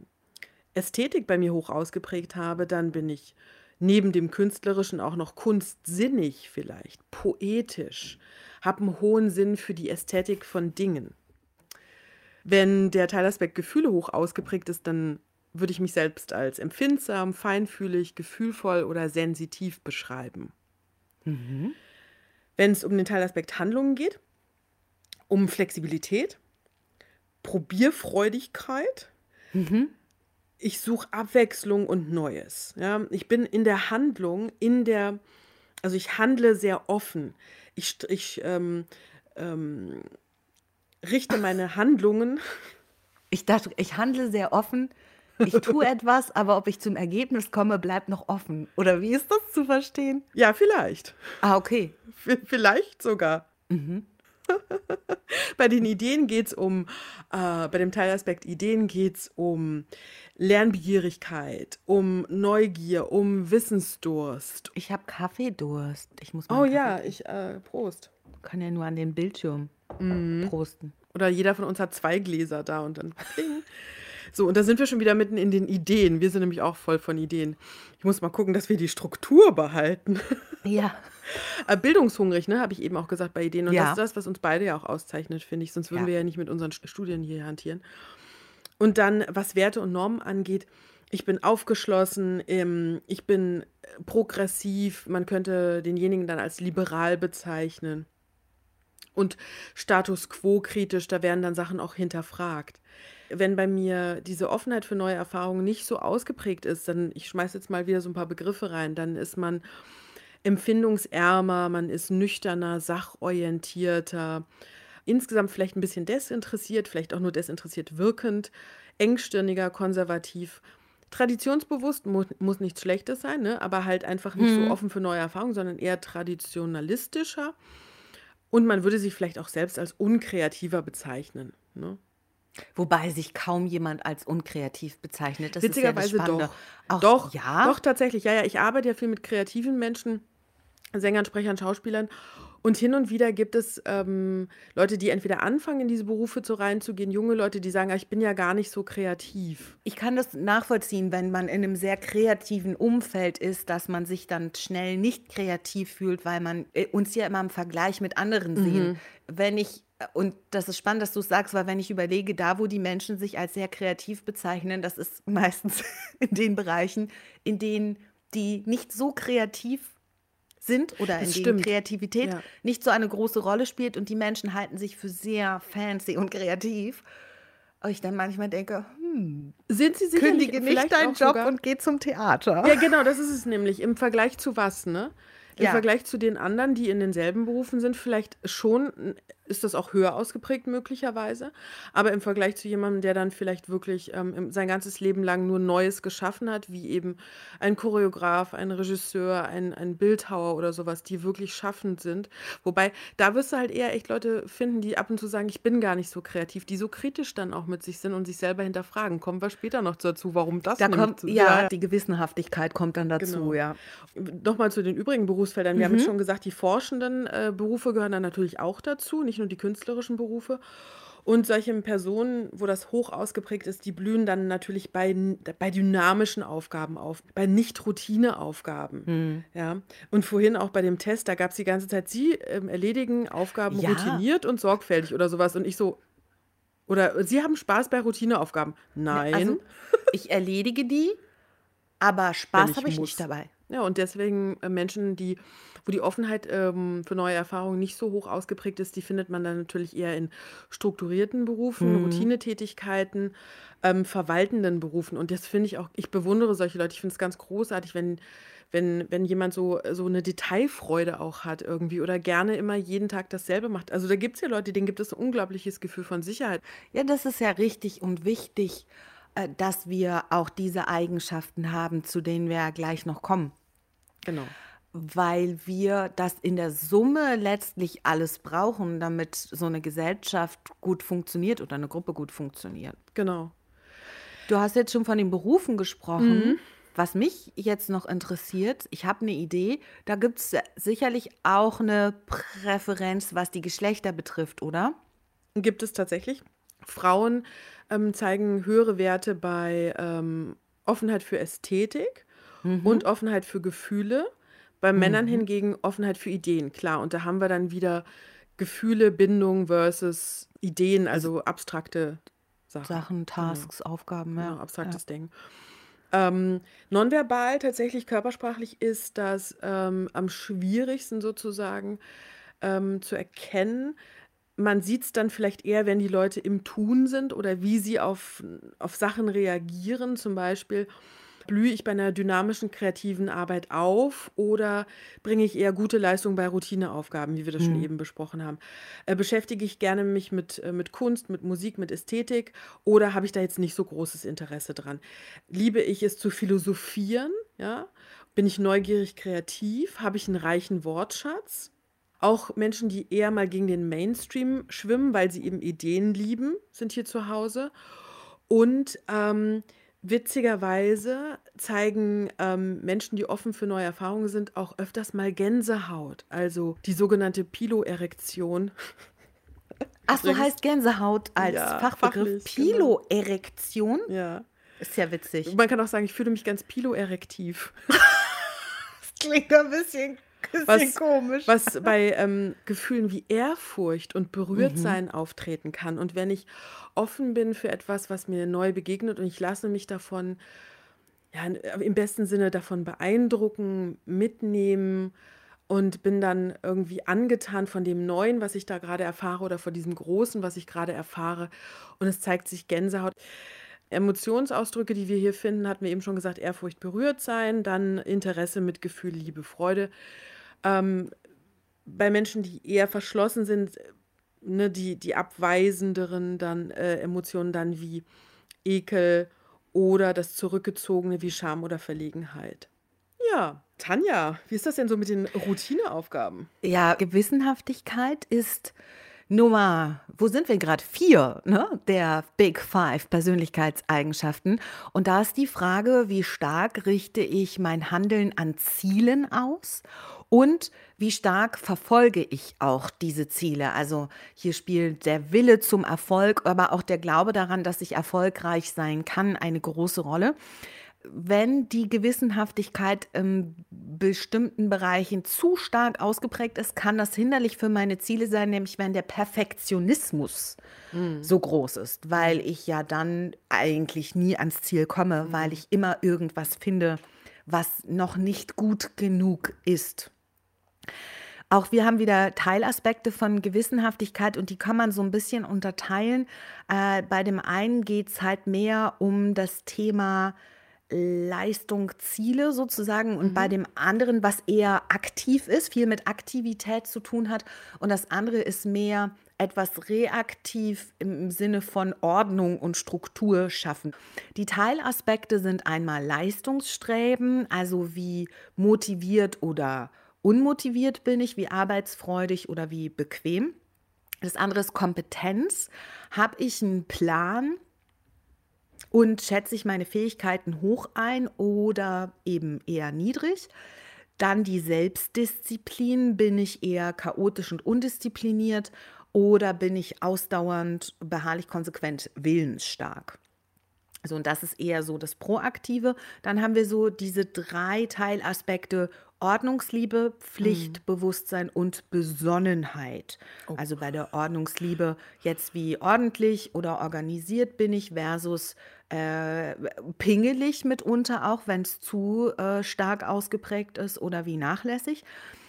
Ästhetik bei mir hoch ausgeprägt habe, dann bin ich neben dem Künstlerischen auch noch kunstsinnig vielleicht, poetisch, habe einen hohen Sinn für die Ästhetik von Dingen. Wenn der Teilaspekt Gefühle hoch ausgeprägt ist, dann würde ich mich selbst als empfindsam, feinfühlig, gefühlvoll oder sensitiv beschreiben. Mhm. Wenn es um den Teilaspekt Handlungen geht, um Flexibilität, Probierfreudigkeit, Mhm. Ich suche Abwechslung und Neues. Ja? Ich bin in der Handlung, in der, also ich handle sehr offen. Ich, ich ähm, ähm, richte meine Handlungen. Ich dachte, ich handle sehr offen. Ich tue etwas, aber ob ich zum Ergebnis komme, bleibt noch offen. Oder wie ist das zu verstehen? Ja, vielleicht. Ah, okay. V vielleicht sogar. Mhm. bei den Ideen geht es um, äh, bei dem Teilaspekt Ideen geht es um Lernbegierigkeit, um Neugier, um Wissensdurst. Ich habe Kaffeedurst. Ich muss mal oh ja, ich, äh, Prost. Kann ja nur an den Bildschirm mhm. prosten. Oder jeder von uns hat zwei Gläser da und dann. So, und da sind wir schon wieder mitten in den Ideen. Wir sind nämlich auch voll von Ideen. Ich muss mal gucken, dass wir die Struktur behalten. Ja. Äh, bildungshungrig, ne, habe ich eben auch gesagt bei Ideen. Und ja. das ist das, was uns beide ja auch auszeichnet, finde ich. Sonst würden ja. wir ja nicht mit unseren Studien hier hantieren. Und dann, was Werte und Normen angeht, ich bin aufgeschlossen, ähm, ich bin äh, progressiv, man könnte denjenigen dann als liberal bezeichnen. Und Status quo kritisch, da werden dann Sachen auch hinterfragt. Wenn bei mir diese Offenheit für neue Erfahrungen nicht so ausgeprägt ist, dann, ich schmeiße jetzt mal wieder so ein paar Begriffe rein, dann ist man empfindungsärmer, man ist nüchterner, sachorientierter, insgesamt vielleicht ein bisschen desinteressiert, vielleicht auch nur desinteressiert wirkend, engstirniger, konservativ. Traditionsbewusst mu muss nichts Schlechtes sein, ne? aber halt einfach nicht hm. so offen für neue Erfahrungen, sondern eher traditionalistischer. Und man würde sich vielleicht auch selbst als unkreativer bezeichnen. Ne? Wobei sich kaum jemand als unkreativ bezeichnet. Das Witzigerweise ist ja doch. Auch, doch, ja? doch, tatsächlich. Ja, ja, ich arbeite ja viel mit kreativen Menschen, Sängern, Sprechern, Schauspielern. Und hin und wieder gibt es ähm, Leute, die entweder anfangen, in diese Berufe zu reinzugehen, junge Leute, die sagen, ah, ich bin ja gar nicht so kreativ. Ich kann das nachvollziehen, wenn man in einem sehr kreativen Umfeld ist, dass man sich dann schnell nicht kreativ fühlt, weil man äh, uns ja immer im Vergleich mit anderen mhm. sehen. Wenn ich und das ist spannend, dass du es sagst, weil wenn ich überlege, da wo die Menschen sich als sehr kreativ bezeichnen, das ist meistens in den Bereichen, in denen die nicht so kreativ sind oder in denen Kreativität ja. nicht so eine große Rolle spielt und die Menschen halten sich für sehr fancy und kreativ. Und ich dann manchmal denke, hm, sind sie kündige nicht deinen Job und geh zum Theater. Ja, genau, das ist es nämlich. Im Vergleich zu was, ne? Im ja. Vergleich zu den anderen, die in denselben Berufen sind, vielleicht schon ist das auch höher ausgeprägt möglicherweise. Aber im Vergleich zu jemandem, der dann vielleicht wirklich ähm, sein ganzes Leben lang nur Neues geschaffen hat, wie eben ein Choreograf, ein Regisseur, ein, ein Bildhauer oder sowas, die wirklich schaffend sind. Wobei, da wirst du halt eher echt Leute finden, die ab und zu sagen, ich bin gar nicht so kreativ, die so kritisch dann auch mit sich sind und sich selber hinterfragen. Kommen wir später noch dazu, warum das da kommt. Ja, ja, die Gewissenhaftigkeit kommt dann dazu, genau. ja. Nochmal zu den übrigen Berufsfeldern. Wir mhm. haben schon gesagt, die forschenden äh, Berufe gehören dann natürlich auch dazu, nicht nicht nur die künstlerischen Berufe. Und solche Personen, wo das hoch ausgeprägt ist, die blühen dann natürlich bei, bei dynamischen Aufgaben auf, bei Nicht-Routine-Aufgaben. Mhm. Ja. Und vorhin auch bei dem Test, da gab es die ganze Zeit, Sie ähm, erledigen Aufgaben ja. routiniert und sorgfältig oder sowas. Und ich so, oder Sie haben Spaß bei Routineaufgaben? Nein. Also, ich erledige die, aber Spaß habe ich muss. nicht dabei. Ja, und deswegen äh, Menschen, die wo die Offenheit ähm, für neue Erfahrungen nicht so hoch ausgeprägt ist, die findet man dann natürlich eher in strukturierten Berufen, mhm. Routinetätigkeiten, ähm, verwaltenden Berufen. Und das finde ich auch, ich bewundere solche Leute. Ich finde es ganz großartig, wenn, wenn, wenn jemand so, so eine Detailfreude auch hat irgendwie oder gerne immer jeden Tag dasselbe macht. Also da gibt es ja Leute, denen gibt es ein unglaubliches Gefühl von Sicherheit. Ja, das ist ja richtig und wichtig, äh, dass wir auch diese Eigenschaften haben, zu denen wir ja gleich noch kommen. Genau weil wir das in der Summe letztlich alles brauchen, damit so eine Gesellschaft gut funktioniert oder eine Gruppe gut funktioniert. Genau. Du hast jetzt schon von den Berufen gesprochen. Mhm. Was mich jetzt noch interessiert, ich habe eine Idee, da gibt es sicherlich auch eine Präferenz, was die Geschlechter betrifft, oder? Gibt es tatsächlich. Frauen ähm, zeigen höhere Werte bei ähm, Offenheit für Ästhetik mhm. und Offenheit für Gefühle. Bei mhm. Männern hingegen Offenheit für Ideen, klar. Und da haben wir dann wieder Gefühle, Bindung versus Ideen, also abstrakte Sachen. Sachen, genau. Tasks, genau. Aufgaben, ja. Genau, abstraktes ja. Denken. Ähm, nonverbal tatsächlich körpersprachlich ist das ähm, am schwierigsten sozusagen ähm, zu erkennen. man sieht es dann vielleicht eher, wenn die Leute im Tun sind oder wie sie auf, auf Sachen reagieren. Zum Beispiel, blühe ich bei einer dynamischen, kreativen Arbeit auf oder bringe ich eher gute Leistung bei Routineaufgaben, wie wir das mhm. schon eben besprochen haben? Äh, beschäftige ich gerne mich mit, äh, mit Kunst, mit Musik, mit Ästhetik oder habe ich da jetzt nicht so großes Interesse dran? Liebe ich es zu philosophieren? Ja? Bin ich neugierig kreativ? Habe ich einen reichen Wortschatz? Auch Menschen, die eher mal gegen den Mainstream schwimmen, weil sie eben Ideen lieben, sind hier zu Hause. Und ähm, witzigerweise zeigen ähm, Menschen, die offen für neue Erfahrungen sind, auch öfters mal Gänsehaut, also die sogenannte Piloerektion. Ach so, heißt Gänsehaut als ja, Fachbegriff genau. Piloerektion? Genau. Ja. Ist ja witzig. Man kann auch sagen, ich fühle mich ganz piloerektiv. das klingt ein bisschen was, komisch. Was bei ähm, Gefühlen wie Ehrfurcht und Berührtsein mhm. auftreten kann. Und wenn ich offen bin für etwas, was mir neu begegnet und ich lasse mich davon, ja, im besten Sinne davon beeindrucken, mitnehmen und bin dann irgendwie angetan von dem Neuen, was ich da gerade erfahre oder von diesem Großen, was ich gerade erfahre. Und es zeigt sich Gänsehaut. Emotionsausdrücke, die wir hier finden, hatten wir eben schon gesagt, Ehrfurcht berührt sein, dann Interesse, Mitgefühl, Liebe, Freude. Ähm, bei Menschen, die eher verschlossen sind, ne, die, die abweisenderen dann äh, Emotionen dann wie Ekel oder das Zurückgezogene wie Scham oder Verlegenheit. Ja, Tanja, wie ist das denn so mit den Routineaufgaben? Ja, Gewissenhaftigkeit ist Nummer, wo sind wir gerade? Vier, ne? Der Big Five Persönlichkeitseigenschaften. Und da ist die Frage, wie stark richte ich mein Handeln an Zielen aus und wie stark verfolge ich auch diese Ziele. Also hier spielt der Wille zum Erfolg, aber auch der Glaube daran, dass ich erfolgreich sein kann, eine große Rolle. Wenn die Gewissenhaftigkeit in bestimmten Bereichen zu stark ausgeprägt ist, kann das hinderlich für meine Ziele sein, nämlich wenn der Perfektionismus mhm. so groß ist, weil ich ja dann eigentlich nie ans Ziel komme, mhm. weil ich immer irgendwas finde, was noch nicht gut genug ist. Auch wir haben wieder Teilaspekte von Gewissenhaftigkeit und die kann man so ein bisschen unterteilen. Äh, bei dem einen geht es halt mehr um das Thema Leistung, Ziele sozusagen und mhm. bei dem anderen, was eher aktiv ist, viel mit Aktivität zu tun hat und das andere ist mehr etwas reaktiv im Sinne von Ordnung und Struktur schaffen. Die Teilaspekte sind einmal Leistungsstreben, also wie motiviert oder unmotiviert bin ich, wie arbeitsfreudig oder wie bequem. Das andere ist Kompetenz. Habe ich einen Plan und schätze ich meine Fähigkeiten hoch ein oder eben eher niedrig? Dann die Selbstdisziplin. Bin ich eher chaotisch und undiszipliniert oder bin ich ausdauernd, beharrlich, konsequent, willensstark? So, und das ist eher so das Proaktive. Dann haben wir so diese drei Teilaspekte Ordnungsliebe, Pflichtbewusstsein mhm. und Besonnenheit. Oh. Also bei der Ordnungsliebe jetzt wie ordentlich oder organisiert bin ich versus äh, pingelig mitunter auch, wenn es zu äh, stark ausgeprägt ist oder wie nachlässig.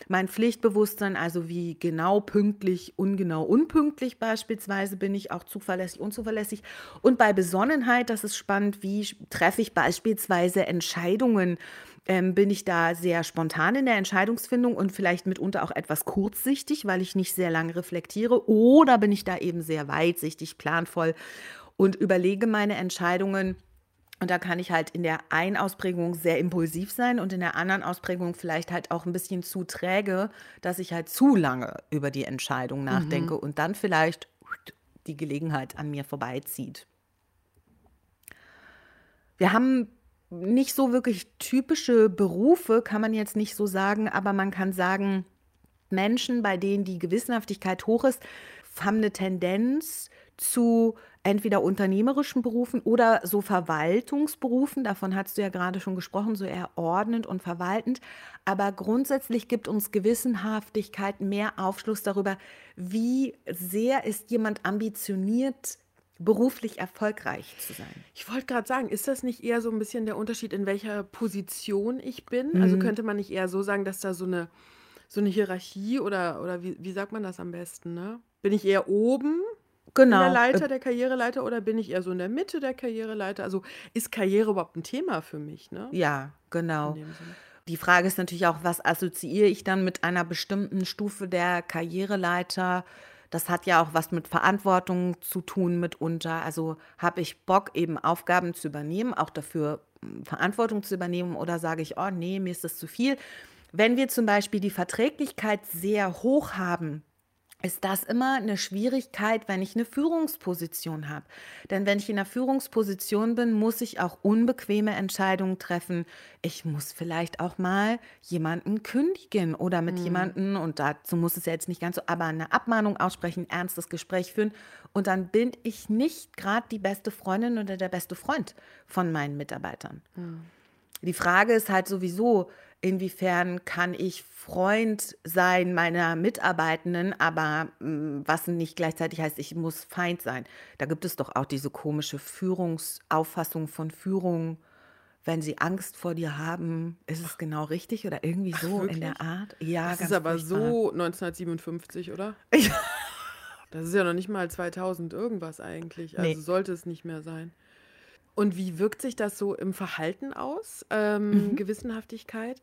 Mein Pflichtbewusstsein, also wie genau pünktlich, ungenau, unpünktlich beispielsweise bin ich auch zuverlässig, unzuverlässig. Und bei Besonnenheit, das ist spannend, wie treffe ich beispielsweise Entscheidungen ähm, bin ich da sehr spontan in der Entscheidungsfindung und vielleicht mitunter auch etwas kurzsichtig, weil ich nicht sehr lange reflektiere. Oder bin ich da eben sehr weitsichtig, planvoll und überlege meine Entscheidungen. Und da kann ich halt in der einen Ausprägung sehr impulsiv sein und in der anderen Ausprägung vielleicht halt auch ein bisschen zu träge, dass ich halt zu lange über die Entscheidung mhm. nachdenke mhm. und dann vielleicht die Gelegenheit an mir vorbeizieht. Wir haben nicht so wirklich typische Berufe, kann man jetzt nicht so sagen, aber man kann sagen, Menschen, bei denen die Gewissenhaftigkeit hoch ist, haben eine Tendenz zu entweder unternehmerischen Berufen oder so Verwaltungsberufen. Davon hast du ja gerade schon gesprochen, so eher ordnend und verwaltend. Aber grundsätzlich gibt uns Gewissenhaftigkeit mehr Aufschluss darüber, wie sehr ist jemand ambitioniert beruflich erfolgreich zu sein. Ich wollte gerade sagen, ist das nicht eher so ein bisschen der Unterschied, in welcher Position ich bin? Also mhm. Also könnte man nicht eher so sagen, dass da so eine, so eine Hierarchie oder, oder wie, wie sagt man das am besten, ne? Bin ich eher oben genau. in der Leiter, der Karriereleiter oder bin ich eher so in der Mitte der Karriereleiter? Also ist Karriere überhaupt ein Thema für mich? Ne? Ja, genau. Die Frage ist natürlich auch, was assoziiere ich dann mit einer bestimmten Stufe der Karriereleiter? Das hat ja auch was mit Verantwortung zu tun mitunter. Also habe ich Bock, eben Aufgaben zu übernehmen, auch dafür hm, Verantwortung zu übernehmen oder sage ich, oh nee, mir ist das zu viel. Wenn wir zum Beispiel die Verträglichkeit sehr hoch haben, ist das immer eine Schwierigkeit, wenn ich eine Führungsposition habe. Denn wenn ich in einer Führungsposition bin, muss ich auch unbequeme Entscheidungen treffen. Ich muss vielleicht auch mal jemanden kündigen oder mit mhm. jemandem, und dazu muss es ja jetzt nicht ganz so, aber eine Abmahnung aussprechen, ernstes Gespräch führen. Und dann bin ich nicht gerade die beste Freundin oder der beste Freund von meinen Mitarbeitern. Mhm. Die Frage ist halt sowieso, inwiefern kann ich Freund sein meiner Mitarbeitenden, aber mm, was nicht gleichzeitig heißt, ich muss Feind sein. Da gibt es doch auch diese komische Führungsauffassung von Führung. Wenn sie Angst vor dir haben, ist es genau richtig oder irgendwie so Ach, in der Art? Ja, das ist aber furchtbar. so 1957, oder? Ja. Das ist ja noch nicht mal 2000 irgendwas eigentlich. Also nee. sollte es nicht mehr sein. Und wie wirkt sich das so im Verhalten aus? Ähm, mhm. Gewissenhaftigkeit?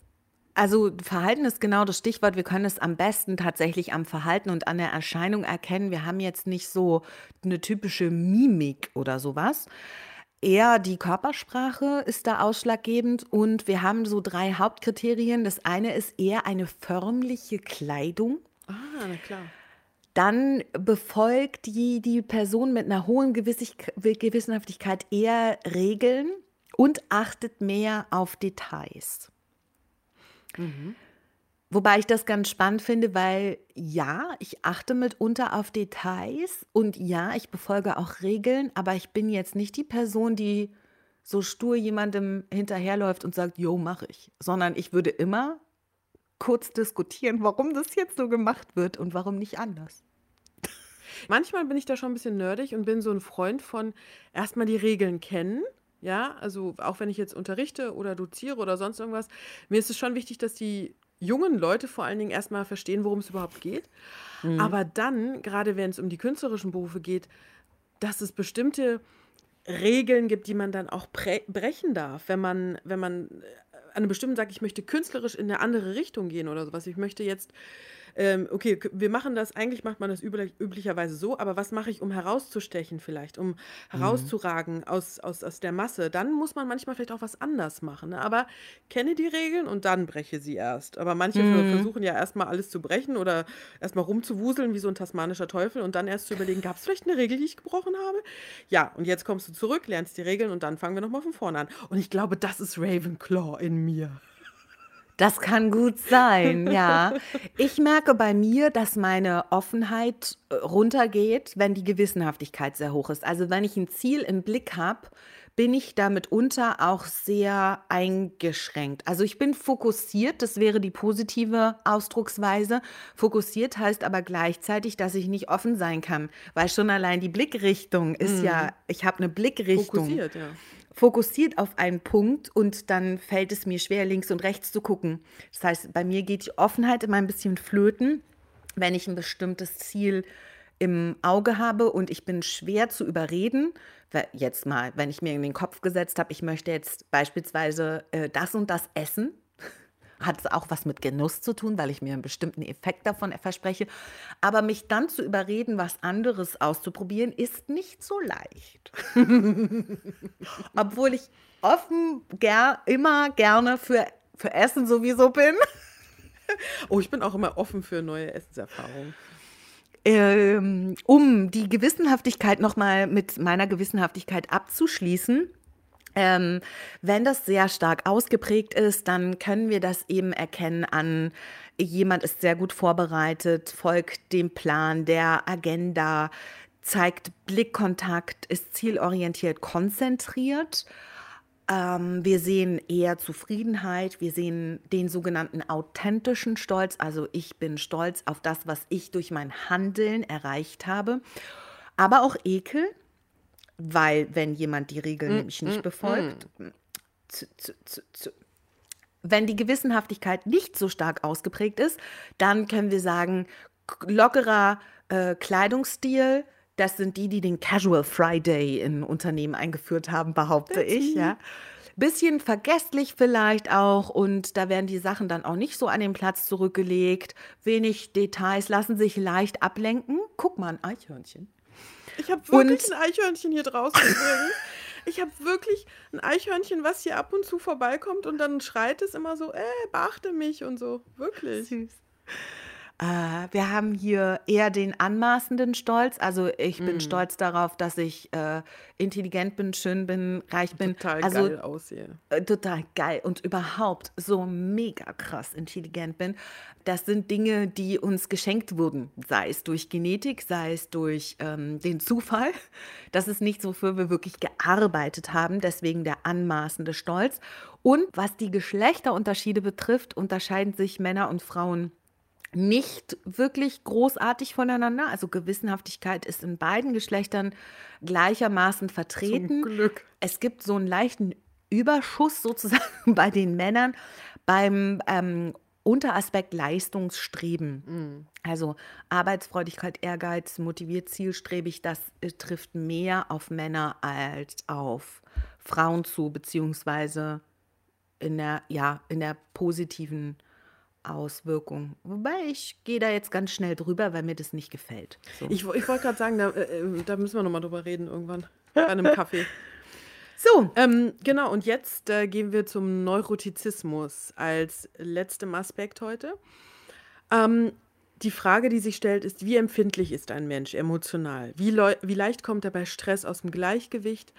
Also Verhalten ist genau das Stichwort. Wir können es am besten tatsächlich am Verhalten und an der Erscheinung erkennen. Wir haben jetzt nicht so eine typische Mimik oder sowas. Eher die Körpersprache ist da ausschlaggebend und wir haben so drei Hauptkriterien. Das eine ist eher eine förmliche Kleidung. Ah, na klar. Dann befolgt die, die Person mit einer hohen Gewissenhaftigkeit eher Regeln und achtet mehr auf Details. Mhm. Wobei ich das ganz spannend finde, weil ja, ich achte mitunter auf Details und ja, ich befolge auch Regeln, aber ich bin jetzt nicht die Person, die so stur jemandem hinterherläuft und sagt, jo, mache ich, sondern ich würde immer kurz diskutieren, warum das jetzt so gemacht wird und warum nicht anders. Manchmal bin ich da schon ein bisschen nerdig und bin so ein Freund von erstmal die Regeln kennen ja, also auch wenn ich jetzt unterrichte oder doziere oder sonst irgendwas, mir ist es schon wichtig, dass die jungen Leute vor allen Dingen erstmal verstehen, worum es überhaupt geht. Mhm. Aber dann, gerade wenn es um die künstlerischen Berufe geht, dass es bestimmte Regeln gibt, die man dann auch brechen darf, wenn man, wenn man an einem bestimmten sagt, ich möchte künstlerisch in eine andere Richtung gehen oder sowas. Ich möchte jetzt ähm, okay, wir machen das, eigentlich macht man das üblich, üblicherweise so, aber was mache ich, um herauszustechen vielleicht, um mhm. herauszuragen aus, aus, aus der Masse? Dann muss man manchmal vielleicht auch was anders machen. Ne? Aber kenne die Regeln und dann breche sie erst. Aber manche mhm. versuchen ja erstmal alles zu brechen oder erstmal rumzuwuseln wie so ein tasmanischer Teufel und dann erst zu überlegen, gab es vielleicht eine Regel, die ich gebrochen habe? Ja, und jetzt kommst du zurück, lernst die Regeln und dann fangen wir nochmal von vorne an. Und ich glaube, das ist Ravenclaw in mir. Das kann gut sein, ja. Ich merke bei mir, dass meine Offenheit äh, runtergeht, wenn die Gewissenhaftigkeit sehr hoch ist. Also wenn ich ein Ziel im Blick habe, bin ich damit unter auch sehr eingeschränkt. Also ich bin fokussiert, das wäre die positive Ausdrucksweise. Fokussiert heißt aber gleichzeitig, dass ich nicht offen sein kann, weil schon allein die Blickrichtung ist mhm. ja, ich habe eine Blickrichtung. Fokussiert, ja fokussiert auf einen Punkt und dann fällt es mir schwer, links und rechts zu gucken. Das heißt, bei mir geht die Offenheit immer ein bisschen flöten, wenn ich ein bestimmtes Ziel im Auge habe und ich bin schwer zu überreden. Jetzt mal, wenn ich mir in den Kopf gesetzt habe, ich möchte jetzt beispielsweise äh, das und das essen, hat es auch was mit Genuss zu tun, weil ich mir einen bestimmten Effekt davon verspreche. Aber mich dann zu überreden, was anderes auszuprobieren, ist nicht so leicht. Obwohl ich offen ger immer gerne für, für Essen sowieso bin. oh, ich bin auch immer offen für neue Essenserfahrungen. Ähm, um die Gewissenhaftigkeit nochmal mit meiner Gewissenhaftigkeit abzuschließen, ähm, wenn das sehr stark ausgeprägt ist, dann können wir das eben erkennen an, jemand ist sehr gut vorbereitet, folgt dem Plan, der Agenda, zeigt Blickkontakt, ist zielorientiert, konzentriert. Ähm, wir sehen eher Zufriedenheit, wir sehen den sogenannten authentischen Stolz, also ich bin stolz auf das, was ich durch mein Handeln erreicht habe, aber auch Ekel, weil wenn jemand die Regeln mm, nämlich nicht mm, befolgt, mm. zu, zu, zu, wenn die Gewissenhaftigkeit nicht so stark ausgeprägt ist, dann können wir sagen, lockerer, äh, Kleidungsstil, das sind die, die den Casual Friday in Unternehmen eingeführt haben, behaupte ich, ja. Bisschen vergesslich vielleicht auch und da werden die Sachen dann auch nicht so an den Platz zurückgelegt. Wenig Details lassen sich leicht ablenken. Guck mal, ein Eichhörnchen. Ich habe wirklich und, ein Eichhörnchen hier draußen übrigens. Ich habe wirklich ein Eichhörnchen, was hier ab und zu vorbeikommt und dann schreit es immer so, äh, beachte mich und so. Wirklich. Süß. Äh, wir haben hier eher den anmaßenden Stolz. Also ich bin mm. stolz darauf, dass ich äh, intelligent bin, schön bin, reich bin. Total also, geil aussehe. Äh, total geil und überhaupt so mega krass intelligent bin. Das sind Dinge, die uns geschenkt wurden, sei es durch Genetik, sei es durch ähm, den Zufall. Das ist nichts, wofür wir wirklich gearbeitet haben, deswegen der anmaßende Stolz. Und was die Geschlechterunterschiede betrifft, unterscheiden sich Männer und Frauen nicht wirklich großartig voneinander. Also Gewissenhaftigkeit ist in beiden Geschlechtern gleichermaßen vertreten. Zum Glück. Es gibt so einen leichten Überschuss sozusagen bei den Männern beim ähm, Unteraspekt Leistungsstreben. Mhm. Also Arbeitsfreudigkeit, Ehrgeiz, motiviert, zielstrebig, das äh, trifft mehr auf Männer als auf Frauen zu, beziehungsweise in der, ja, in der positiven Auswirkung. Wobei ich gehe da jetzt ganz schnell drüber, weil mir das nicht gefällt. So. Ich, ich wollte gerade sagen, da, äh, äh, da, müssen wir nochmal drüber reden irgendwann. Bei einem Kaffee. So. Ähm, genau, und jetzt äh, gehen wir zum Neurotizismus als letztem Aspekt heute. Ähm, die Frage, die sich stellt, ist, wie empfindlich ist ein Mensch emotional? Wie, wie leicht kommt er bei Stress aus dem Gleichgewicht?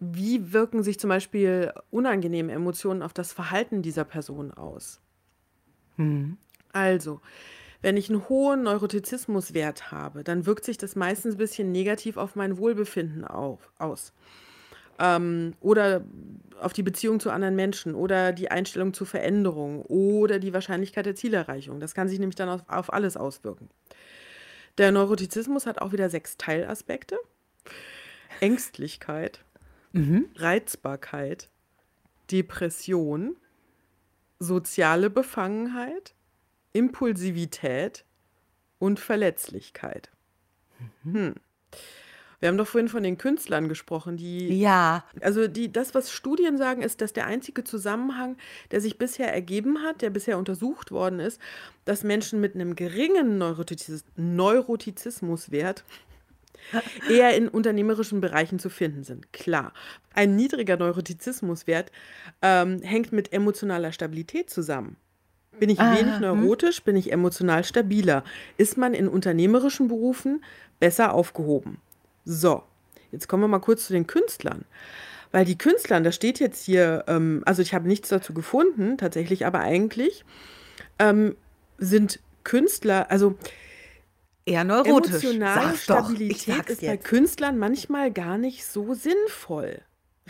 Wie wirken sich zum Beispiel unangenehme Emotionen auf das Verhalten dieser Person aus? Mhm. Also, wenn ich einen hohen Neurotizismuswert habe, dann wirkt sich das meistens ein bisschen negativ auf mein Wohlbefinden auf, aus. Ähm, oder auf die Beziehung zu anderen Menschen oder die Einstellung zur Veränderung oder die Wahrscheinlichkeit der Zielerreichung. Das kann sich nämlich dann auf, auf alles auswirken. Der Neurotizismus hat auch wieder sechs Teilaspekte. Ängstlichkeit, mhm. Reizbarkeit, Depression, soziale Befangenheit, Impulsivität und Verletzlichkeit. Hm. Wir haben doch vorhin von den Künstlern gesprochen, die. Ja. Also die, das, was Studien sagen, ist, dass der einzige Zusammenhang, der sich bisher ergeben hat, der bisher untersucht worden ist, dass Menschen mit einem geringen Neurotiz Neurotizismuswert eher in unternehmerischen Bereichen zu finden sind. Klar, ein niedriger Neurotizismuswert ähm, hängt mit emotionaler Stabilität zusammen. Bin ich Aha, wenig hm. neurotisch, bin ich emotional stabiler. Ist man in unternehmerischen Berufen besser aufgehoben? So, jetzt kommen wir mal kurz zu den Künstlern. Weil die Künstler, da steht jetzt hier, ähm, also ich habe nichts dazu gefunden, tatsächlich, aber eigentlich ähm, sind Künstler, also Eher neurotisch. Emotionale Stabilität doch, ist jetzt. bei Künstlern manchmal gar nicht so sinnvoll.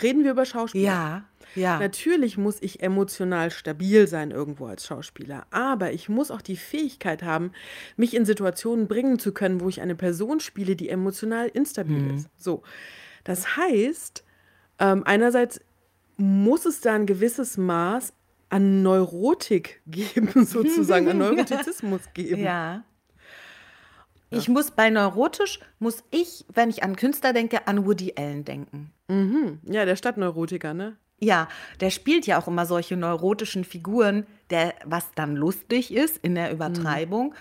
Reden wir über Schauspieler. Ja, ja. Natürlich muss ich emotional stabil sein irgendwo als Schauspieler, aber ich muss auch die Fähigkeit haben, mich in Situationen bringen zu können, wo ich eine Person spiele, die emotional instabil mhm. ist. So, das heißt, ähm, einerseits muss es da ein gewisses Maß an Neurotik geben, sozusagen, an Neurotizismus geben. Ja. Ich muss bei neurotisch, muss ich, wenn ich an Künstler denke, an Woody Allen denken. Mhm. Ja, der Stadtneurotiker, ne? Ja, der spielt ja auch immer solche neurotischen Figuren, der, was dann lustig ist in der Übertreibung. Mhm.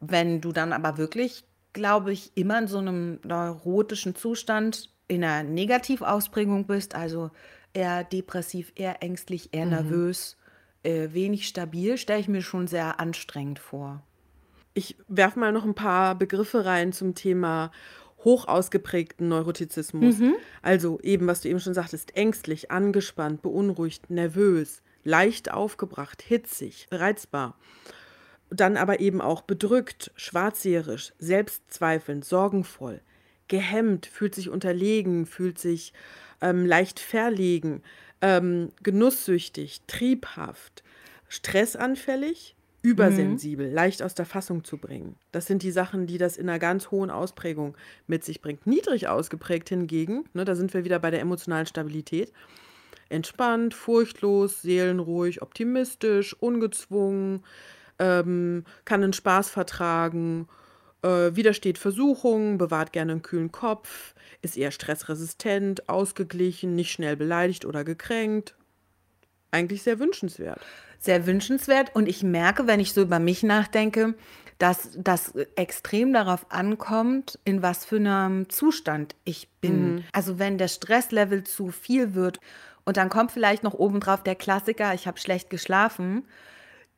Wenn du dann aber wirklich, glaube ich, immer in so einem neurotischen Zustand in einer Negativausprägung bist, also eher depressiv, eher ängstlich, eher mhm. nervös, äh, wenig stabil, stelle ich mir schon sehr anstrengend vor. Ich werfe mal noch ein paar Begriffe rein zum Thema hoch ausgeprägten Neurotizismus. Mhm. Also eben, was du eben schon sagtest, ängstlich, angespannt, beunruhigt, nervös, leicht aufgebracht, hitzig, reizbar. Dann aber eben auch bedrückt, schwarzseherisch, selbstzweifelnd, sorgenvoll, gehemmt, fühlt sich unterlegen, fühlt sich ähm, leicht verlegen, ähm, genusssüchtig, triebhaft, stressanfällig, übersensibel, mhm. leicht aus der Fassung zu bringen. Das sind die Sachen, die das in einer ganz hohen Ausprägung mit sich bringt. Niedrig ausgeprägt hingegen, ne, da sind wir wieder bei der emotionalen Stabilität. Entspannt, furchtlos, seelenruhig, optimistisch, ungezwungen, ähm, kann einen Spaß vertragen, äh, widersteht Versuchungen, bewahrt gerne einen kühlen Kopf, ist eher stressresistent, ausgeglichen, nicht schnell beleidigt oder gekränkt. Eigentlich sehr wünschenswert. Sehr wünschenswert. Und ich merke, wenn ich so über mich nachdenke, dass das extrem darauf ankommt, in was für einem Zustand ich bin. Mhm. Also wenn der Stresslevel zu viel wird und dann kommt vielleicht noch obendrauf der Klassiker, ich habe schlecht geschlafen,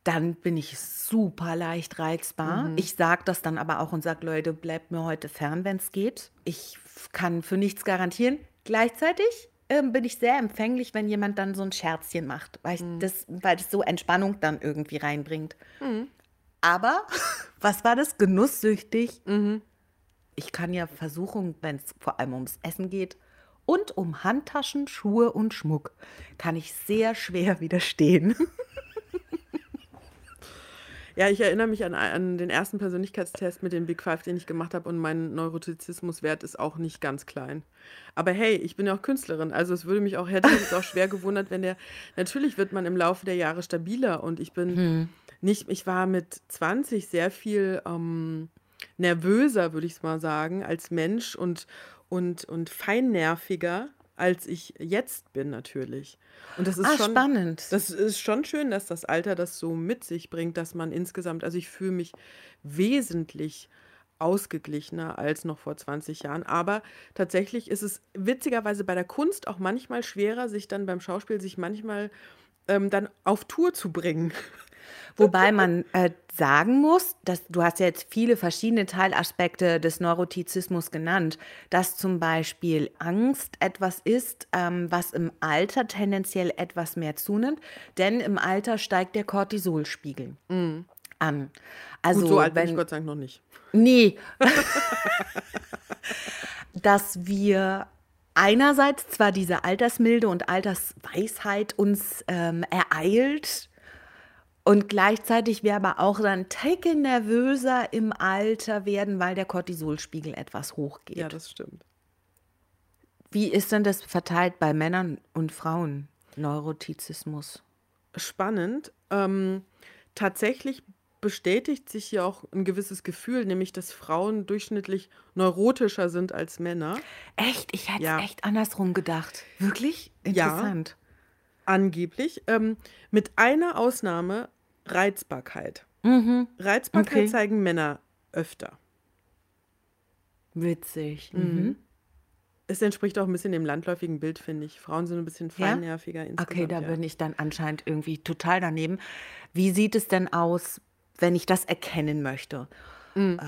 dann bin ich super leicht reizbar. Mhm. Ich sage das dann aber auch und sage, Leute, bleibt mir heute fern, wenn es geht. Ich kann für nichts garantieren. Gleichzeitig äh, bin ich sehr empfänglich, wenn jemand dann so ein Scherzchen macht, weil, mhm. das, weil das so Entspannung dann irgendwie reinbringt. Mhm. Aber, was war das? Genusssüchtig. Mhm. Ich kann ja versuchen, wenn es vor allem ums Essen geht und um Handtaschen, Schuhe und Schmuck, kann ich sehr schwer widerstehen. Ja, ich erinnere mich an, an den ersten Persönlichkeitstest mit dem Big Five, den ich gemacht habe und mein Neurotizismuswert ist auch nicht ganz klein. Aber hey, ich bin ja auch Künstlerin, also es würde mich auch, hätte mich auch schwer gewundert, wenn der, natürlich wird man im Laufe der Jahre stabiler und ich bin hm. nicht, ich war mit 20 sehr viel ähm, nervöser, würde ich es mal sagen, als Mensch und, und, und feinnerviger als ich jetzt bin natürlich. Und das ist ah, schon spannend. Das ist schon schön, dass das Alter das so mit sich bringt, dass man insgesamt, also ich fühle mich wesentlich ausgeglichener als noch vor 20 Jahren. Aber tatsächlich ist es witzigerweise bei der Kunst auch manchmal schwerer, sich dann beim Schauspiel sich manchmal ähm, dann auf Tour zu bringen. Wobei man äh, sagen muss, dass du hast ja jetzt viele verschiedene Teilaspekte des Neurotizismus genannt, dass zum Beispiel Angst etwas ist, ähm, was im Alter tendenziell etwas mehr zunimmt, denn im Alter steigt der Cortisolspiegel mm. an. Also Gut, so alt wenn, bin ich Gott sei Dank noch nicht. Nee. dass wir einerseits zwar diese Altersmilde und Altersweisheit uns ähm, ereilt, und gleichzeitig wir aber auch dann Taken nervöser im Alter werden, weil der Cortisolspiegel etwas hochgeht. Ja, das stimmt. Wie ist denn das verteilt bei Männern und Frauen, Neurotizismus? Spannend. Ähm, tatsächlich bestätigt sich hier auch ein gewisses Gefühl, nämlich dass Frauen durchschnittlich neurotischer sind als Männer. Echt? Ich hätte es ja. echt andersrum gedacht. Wirklich? Interessant. Ja, angeblich. Ähm, mit einer Ausnahme Reizbarkeit. Mhm. Reizbarkeit okay. zeigen Männer öfter. Witzig. Mhm. mhm. Es entspricht auch ein bisschen dem landläufigen Bild, finde ich. Frauen sind ein bisschen feinnerviger ja? Okay, da ja. bin ich dann anscheinend irgendwie total daneben. Wie sieht es denn aus, wenn ich das erkennen möchte? Mhm. Äh,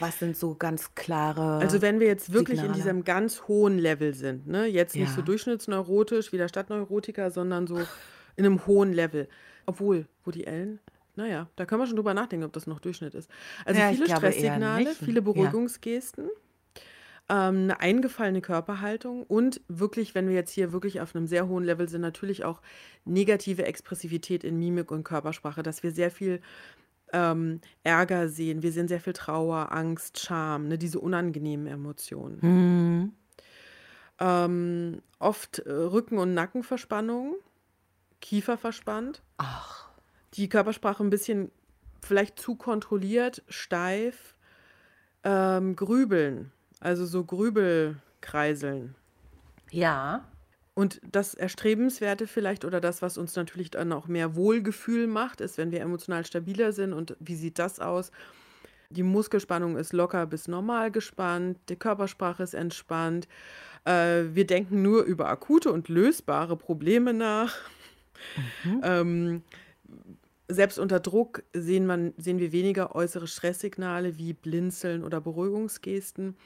was sind so ganz klare. Also, wenn wir jetzt wirklich Signale? in diesem ganz hohen Level sind, ne? jetzt nicht ja. so durchschnittsneurotisch wie der Stadtneurotiker, sondern so in einem hohen Level. Obwohl, Woody Allen, naja, da können wir schon drüber nachdenken, ob das noch Durchschnitt ist. Also ja, viele Stresssignale, viele Beruhigungsgesten, ja. ähm, eine eingefallene Körperhaltung und wirklich, wenn wir jetzt hier wirklich auf einem sehr hohen Level sind, natürlich auch negative Expressivität in Mimik und Körpersprache, dass wir sehr viel ähm, Ärger sehen, wir sehen sehr viel Trauer, Angst, Scham, ne, diese unangenehmen Emotionen. Mhm. Ähm, oft äh, Rücken- und Nackenverspannungen Kiefer verspannt. Ach. Die Körpersprache ein bisschen vielleicht zu kontrolliert, steif. Ähm, grübeln, also so Grübelkreiseln. Ja. Und das Erstrebenswerte vielleicht oder das, was uns natürlich dann auch mehr Wohlgefühl macht, ist, wenn wir emotional stabiler sind. Und wie sieht das aus? Die Muskelspannung ist locker bis normal gespannt, die Körpersprache ist entspannt. Äh, wir denken nur über akute und lösbare Probleme nach. Mhm. Ähm, selbst unter Druck sehen, man, sehen wir weniger äußere Stresssignale wie Blinzeln oder Beruhigungsgesten.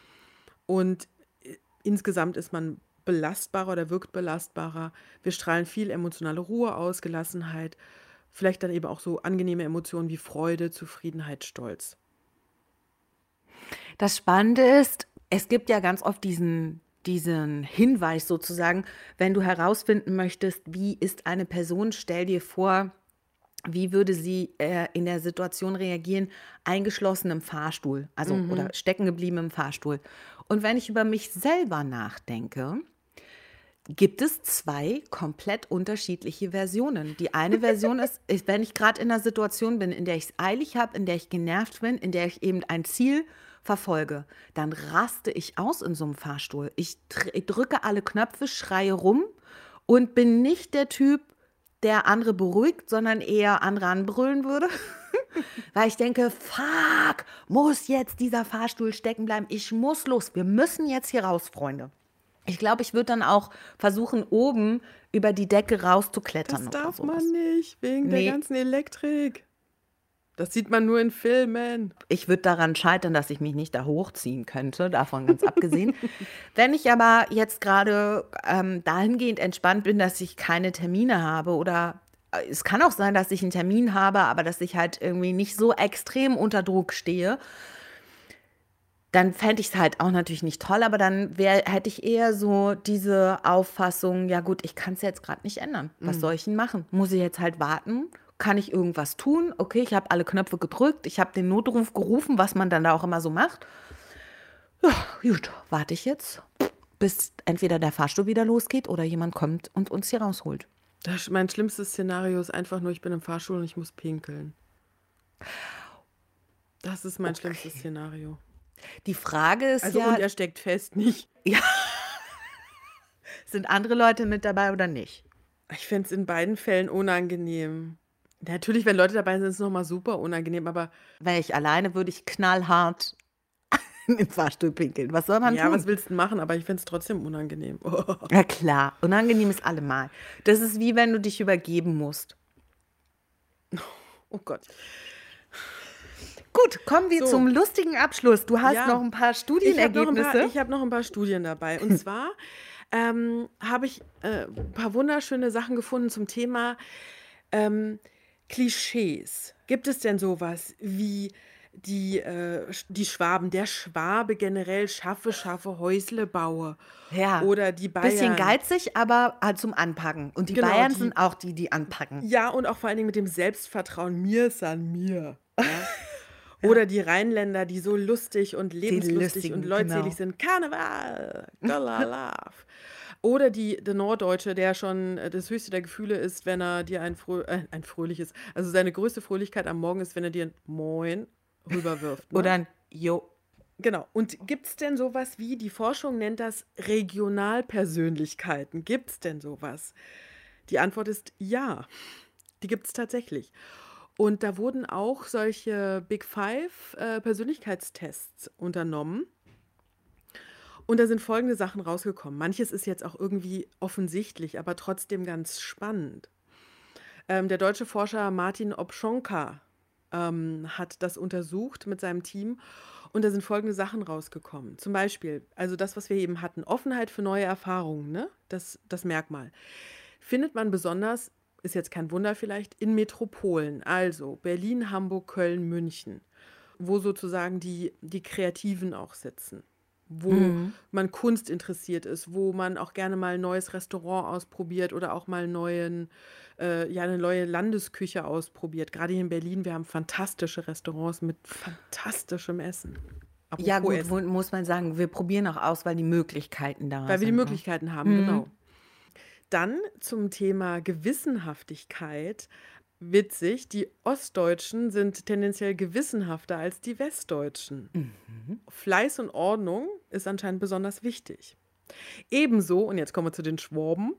Und äh, insgesamt ist man belastbarer oder wirkt belastbarer. Wir strahlen viel emotionale Ruhe aus, Gelassenheit, vielleicht dann eben auch so angenehme Emotionen wie Freude, Zufriedenheit, Stolz. Das Spannende ist, es gibt ja ganz oft diesen diesen Hinweis sozusagen, wenn du herausfinden möchtest, wie ist eine Person, stell dir vor, wie würde sie äh, in der Situation reagieren, eingeschlossen im Fahrstuhl, also mhm. oder stecken geblieben im Fahrstuhl. Und wenn ich über mich selber nachdenke, gibt es zwei komplett unterschiedliche Versionen. Die eine Version ist, wenn ich gerade in einer Situation bin, in der ich es eilig habe, in der ich genervt bin, in der ich eben ein Ziel verfolge, dann raste ich aus in so einem Fahrstuhl. Ich, drücke alle Knöpfe, schreie rum und bin nicht der Typ, der andere beruhigt, sondern eher andere anbrüllen würde. Weil ich denke, fuck, muss jetzt dieser Fahrstuhl stecken bleiben. Ich muss los. Wir müssen jetzt hier raus, Freunde. Ich glaube, ich würde dann auch versuchen, oben über die Decke rauszuklettern. Das darf man nicht, wegen nee. der ganzen Elektrik. Das sieht man nur in Filmen. Ich würde daran scheitern, dass ich mich nicht da hochziehen könnte, davon ganz abgesehen. Wenn ich aber jetzt gerade ähm, dahingehend entspannt bin, dass ich keine Termine habe oder äh, es kann auch sein, dass ich einen Termin habe, aber dass ich halt irgendwie nicht so extrem unter Druck stehe, dann fände ich es halt auch natürlich nicht toll, aber dann wär, hätte ich eher so diese Auffassung, ja gut, ich kann es jetzt gerade nicht ändern. Was mhm. soll ich denn machen? Muss ich jetzt halt warten? Kann ich irgendwas tun? Okay, ich habe alle Knöpfe gedrückt, ich habe den Notruf gerufen, was man dann da auch immer so macht. Ja, gut, warte ich jetzt, bis entweder der Fahrstuhl wieder losgeht oder jemand kommt und uns hier rausholt. Das, mein schlimmstes Szenario ist einfach nur, ich bin im Fahrstuhl und ich muss pinkeln. Das ist mein okay. schlimmstes Szenario. Die Frage ist also, ja. Und er steckt fest, nicht? Ja. Sind andere Leute mit dabei oder nicht? Ich fände es in beiden Fällen unangenehm. Natürlich, wenn Leute dabei sind, ist es nochmal super unangenehm, aber. Wäre ich alleine, würde ich knallhart in den Fahrstuhl pinkeln. Was soll man ja, tun? Ja, was willst du machen? Aber ich finde es trotzdem unangenehm. Oh. Ja, klar. Unangenehm ist allemal. Das ist wie wenn du dich übergeben musst. Oh Gott. Gut, kommen wir so. zum lustigen Abschluss. Du hast ja. noch ein paar Studienergebnisse. Ich habe noch, ein paar Studien dabei. Und zwar ähm, habe ich äh, ein paar wunderschöne Sachen gefunden zum Thema ähm, Klischees. Gibt es denn sowas wie die, äh, die Schwaben, der Schwabe generell schaffe, schaffe, Häusle baue. Ja. Oder die Bayern. Bisschen geizig, aber halt zum Anpacken. Und die genau, Bayern die, sind auch die, die anpacken. Ja, und auch vor allen Dingen mit dem Selbstvertrauen, mir ist an mir. Ja? Oder die Rheinländer, die so lustig und lebenslustig und leutselig genau. sind. Karneval, love. Oder die, der Norddeutsche, der schon äh, das höchste der Gefühle ist, wenn er dir ein, frö äh, ein fröhliches, also seine größte Fröhlichkeit am Morgen ist, wenn er dir ein Moin rüberwirft. Ne? Oder ein Jo. Genau. Und gibt es denn sowas wie, die Forschung nennt das Regionalpersönlichkeiten? Gibt es denn sowas? Die Antwort ist ja. Die gibt es tatsächlich. Und da wurden auch solche Big Five äh, Persönlichkeitstests unternommen. Und da sind folgende Sachen rausgekommen. Manches ist jetzt auch irgendwie offensichtlich, aber trotzdem ganz spannend. Ähm, der deutsche Forscher Martin Obschonka ähm, hat das untersucht mit seinem Team und da sind folgende Sachen rausgekommen. Zum Beispiel, also das, was wir eben hatten, Offenheit für neue Erfahrungen, ne? das, das Merkmal. Findet man besonders ist jetzt kein Wunder vielleicht, in Metropolen, also Berlin, Hamburg, Köln, München, wo sozusagen die, die Kreativen auch sitzen, wo mhm. man Kunst interessiert ist, wo man auch gerne mal ein neues Restaurant ausprobiert oder auch mal neuen, äh, ja, eine neue Landesküche ausprobiert. Gerade hier in Berlin, wir haben fantastische Restaurants mit fantastischem Essen. Apropos ja, gut, Essen. muss man sagen, wir probieren auch aus, weil die Möglichkeiten da weil sind. Weil wir die ne? Möglichkeiten haben, mhm. genau. Dann zum Thema Gewissenhaftigkeit. Witzig, die Ostdeutschen sind tendenziell gewissenhafter als die Westdeutschen. Mhm. Fleiß und Ordnung ist anscheinend besonders wichtig. Ebenso, und jetzt kommen wir zu den Schwaben,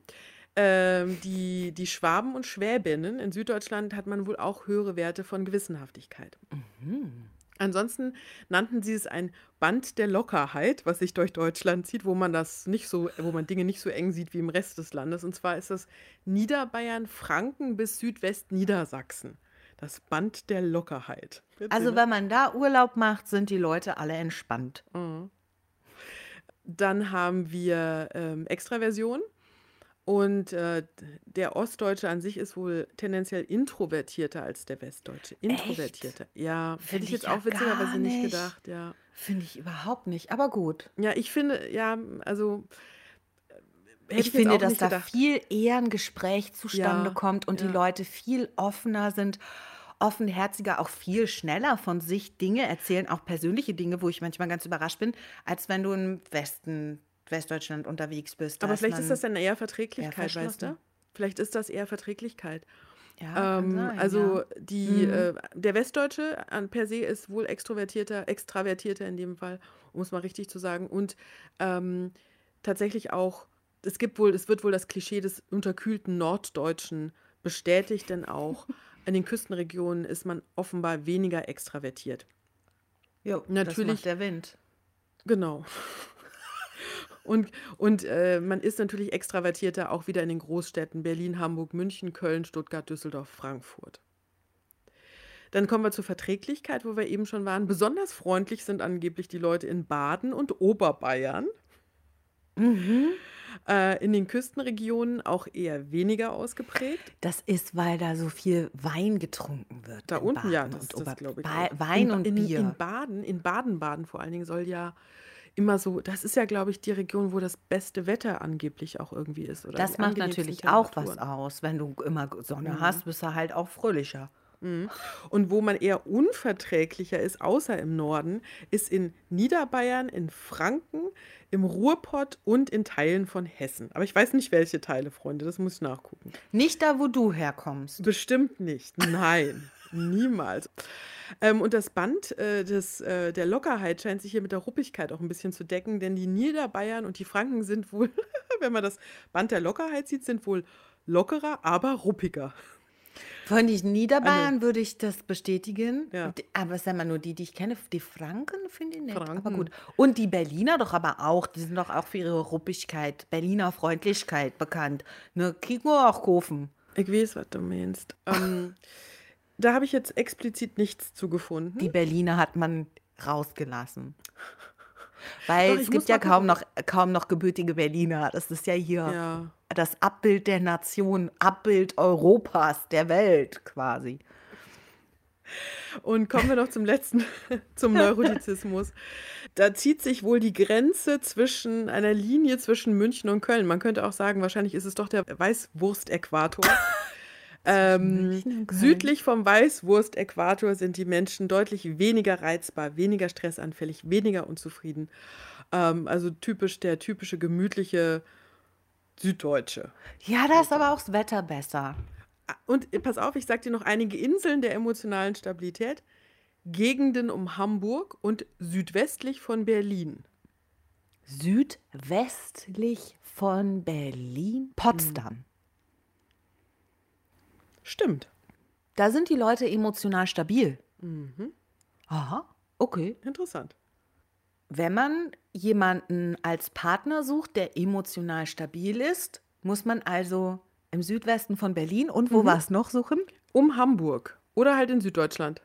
äh, die, die Schwaben und Schwäbinnen in Süddeutschland hat man wohl auch höhere Werte von Gewissenhaftigkeit. Mhm. Ansonsten nannten sie es ein Band der Lockerheit, was sich durch Deutschland zieht, wo man das nicht so, wo man Dinge nicht so eng sieht wie im Rest des Landes. Und zwar ist das Niederbayern, Franken bis Südwestniedersachsen. Das Band der Lockerheit. Also wenn man da Urlaub macht, sind die Leute alle entspannt. Mhm. Dann haben wir ähm, Extraversion. Und äh, der Ostdeutsche an sich ist wohl tendenziell introvertierter als der Westdeutsche. Introvertierter. Echt? Ja, hätte ich jetzt ich auch ja witzigerweise nicht. nicht gedacht, ja. Finde ich überhaupt nicht, aber gut. Ja, ich finde, ja, also. ich, ich finde, dass da gedacht. viel eher ein Gespräch zustande ja, kommt und ja. die Leute viel offener sind, offenherziger, auch viel schneller von sich Dinge erzählen, auch persönliche Dinge, wo ich manchmal ganz überrascht bin, als wenn du im Westen Westdeutschland unterwegs bist. Aber vielleicht ist das dann eher Verträglichkeit, eher weißt du? Vielleicht ist das eher Verträglichkeit. Ja, ähm, sein, also ja. die, mhm. äh, der Westdeutsche per se ist wohl extrovertierter, extravertierter in dem Fall, um es mal richtig zu sagen. Und ähm, tatsächlich auch, es gibt wohl, es wird wohl das Klischee des unterkühlten Norddeutschen bestätigt, denn auch in den Küstenregionen ist man offenbar weniger extravertiert. Ja, natürlich. Das der Wind. Genau. Und, und äh, man ist natürlich extravertierter auch wieder in den Großstädten Berlin, Hamburg, München, Köln, Stuttgart, Düsseldorf, Frankfurt. Dann kommen wir zur Verträglichkeit, wo wir eben schon waren. Besonders freundlich sind angeblich die Leute in Baden und Oberbayern. Mhm. Äh, in den Küstenregionen auch eher weniger ausgeprägt. Das ist, weil da so viel Wein getrunken wird. Da unten, Baden ja, das, ist das glaube ich. Ba Wein in, und in, Bier. In Baden, in Baden-Baden vor allen Dingen soll ja immer so, das ist ja, glaube ich, die Region, wo das beste Wetter angeblich auch irgendwie ist. Oder das macht natürlich auch was aus. Wenn du immer Sonne mhm. hast, bist du halt auch fröhlicher. Mhm. Und wo man eher unverträglicher ist, außer im Norden, ist in Niederbayern, in Franken, im Ruhrpott und in Teilen von Hessen. Aber ich weiß nicht, welche Teile, Freunde, das muss ich nachgucken. Nicht da, wo du herkommst. Bestimmt nicht. Nein, niemals. Ähm, und das Band äh, des, äh, der Lockerheit scheint sich hier mit der Ruppigkeit auch ein bisschen zu decken, denn die Niederbayern und die Franken sind wohl, wenn man das Band der Lockerheit sieht, sind wohl lockerer, aber ruppiger. Von den Niederbayern also, würde ich das bestätigen. Ja. Aber sag mal, nur die, die ich kenne, die Franken finde ich nett. Franken. Aber gut. Und die Berliner doch aber auch. Die sind doch auch für ihre Ruppigkeit, Berliner Freundlichkeit bekannt. Ne, kriegen wir auch kaufen. Ich weiß, was du meinst. Ähm, da habe ich jetzt explizit nichts zu gefunden. Die Berliner hat man rausgelassen. Weil Doch, es gibt ja kaum noch, kaum noch gebürtige Berliner. Das ist ja hier ja. das Abbild der Nation, Abbild Europas, der Welt quasi. Und kommen wir noch zum letzten, zum Neurotizismus. Da zieht sich wohl die Grenze zwischen einer Linie zwischen München und Köln. Man könnte auch sagen, wahrscheinlich ist es doch der Weißwurst-Äquator. Ähm, südlich vom Weißwurst-Äquator sind die Menschen deutlich weniger reizbar, weniger stressanfällig, weniger unzufrieden. Ähm, also typisch der typische gemütliche Süddeutsche. Ja, da ist aber auch das Wetter besser. Und äh, pass auf, ich sag dir noch einige Inseln der emotionalen Stabilität. Gegenden um Hamburg und südwestlich von Berlin. Südwestlich von Berlin? Potsdam. Stimmt. Da sind die Leute emotional stabil. Mhm. Aha, okay. Interessant. Wenn man jemanden als Partner sucht, der emotional stabil ist, muss man also im Südwesten von Berlin und wo mhm. war es noch suchen? Um Hamburg oder halt in Süddeutschland.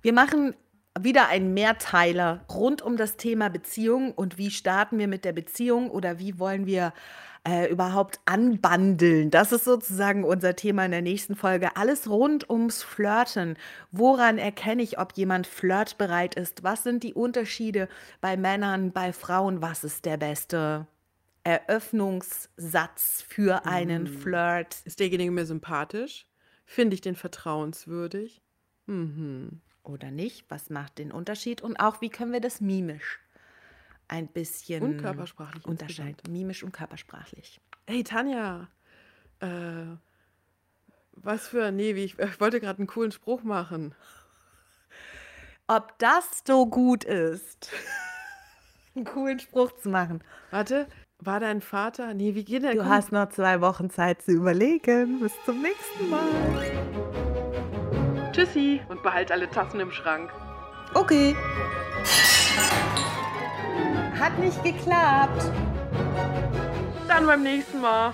Wir machen wieder einen Mehrteiler rund um das Thema Beziehung und wie starten wir mit der Beziehung oder wie wollen wir äh, überhaupt anbandeln? Das ist sozusagen unser Thema in der nächsten Folge. Alles rund ums Flirten. Woran erkenne ich, ob jemand flirtbereit ist? Was sind die Unterschiede bei Männern, bei Frauen? Was ist der beste Eröffnungssatz für einen mm. Flirt? Ist derjenige mir sympathisch? Finde ich den vertrauenswürdig? Mhm. Oder nicht? Was macht den Unterschied? Und auch, wie können wir das mimisch ein bisschen und körpersprachlich unterscheiden. Mimisch und körpersprachlich. Hey Tanja, äh, was für, nee, wie ich, ich wollte gerade einen coolen Spruch machen. Ob das so gut ist, einen coolen Spruch zu machen. Warte, war dein Vater? Nee, wie geht der? Du hast noch zwei Wochen Zeit zu überlegen. Bis zum nächsten Mal. Tschüssi und behalt alle Tassen im Schrank. Okay. Hat nicht geklappt. Dann beim nächsten Mal.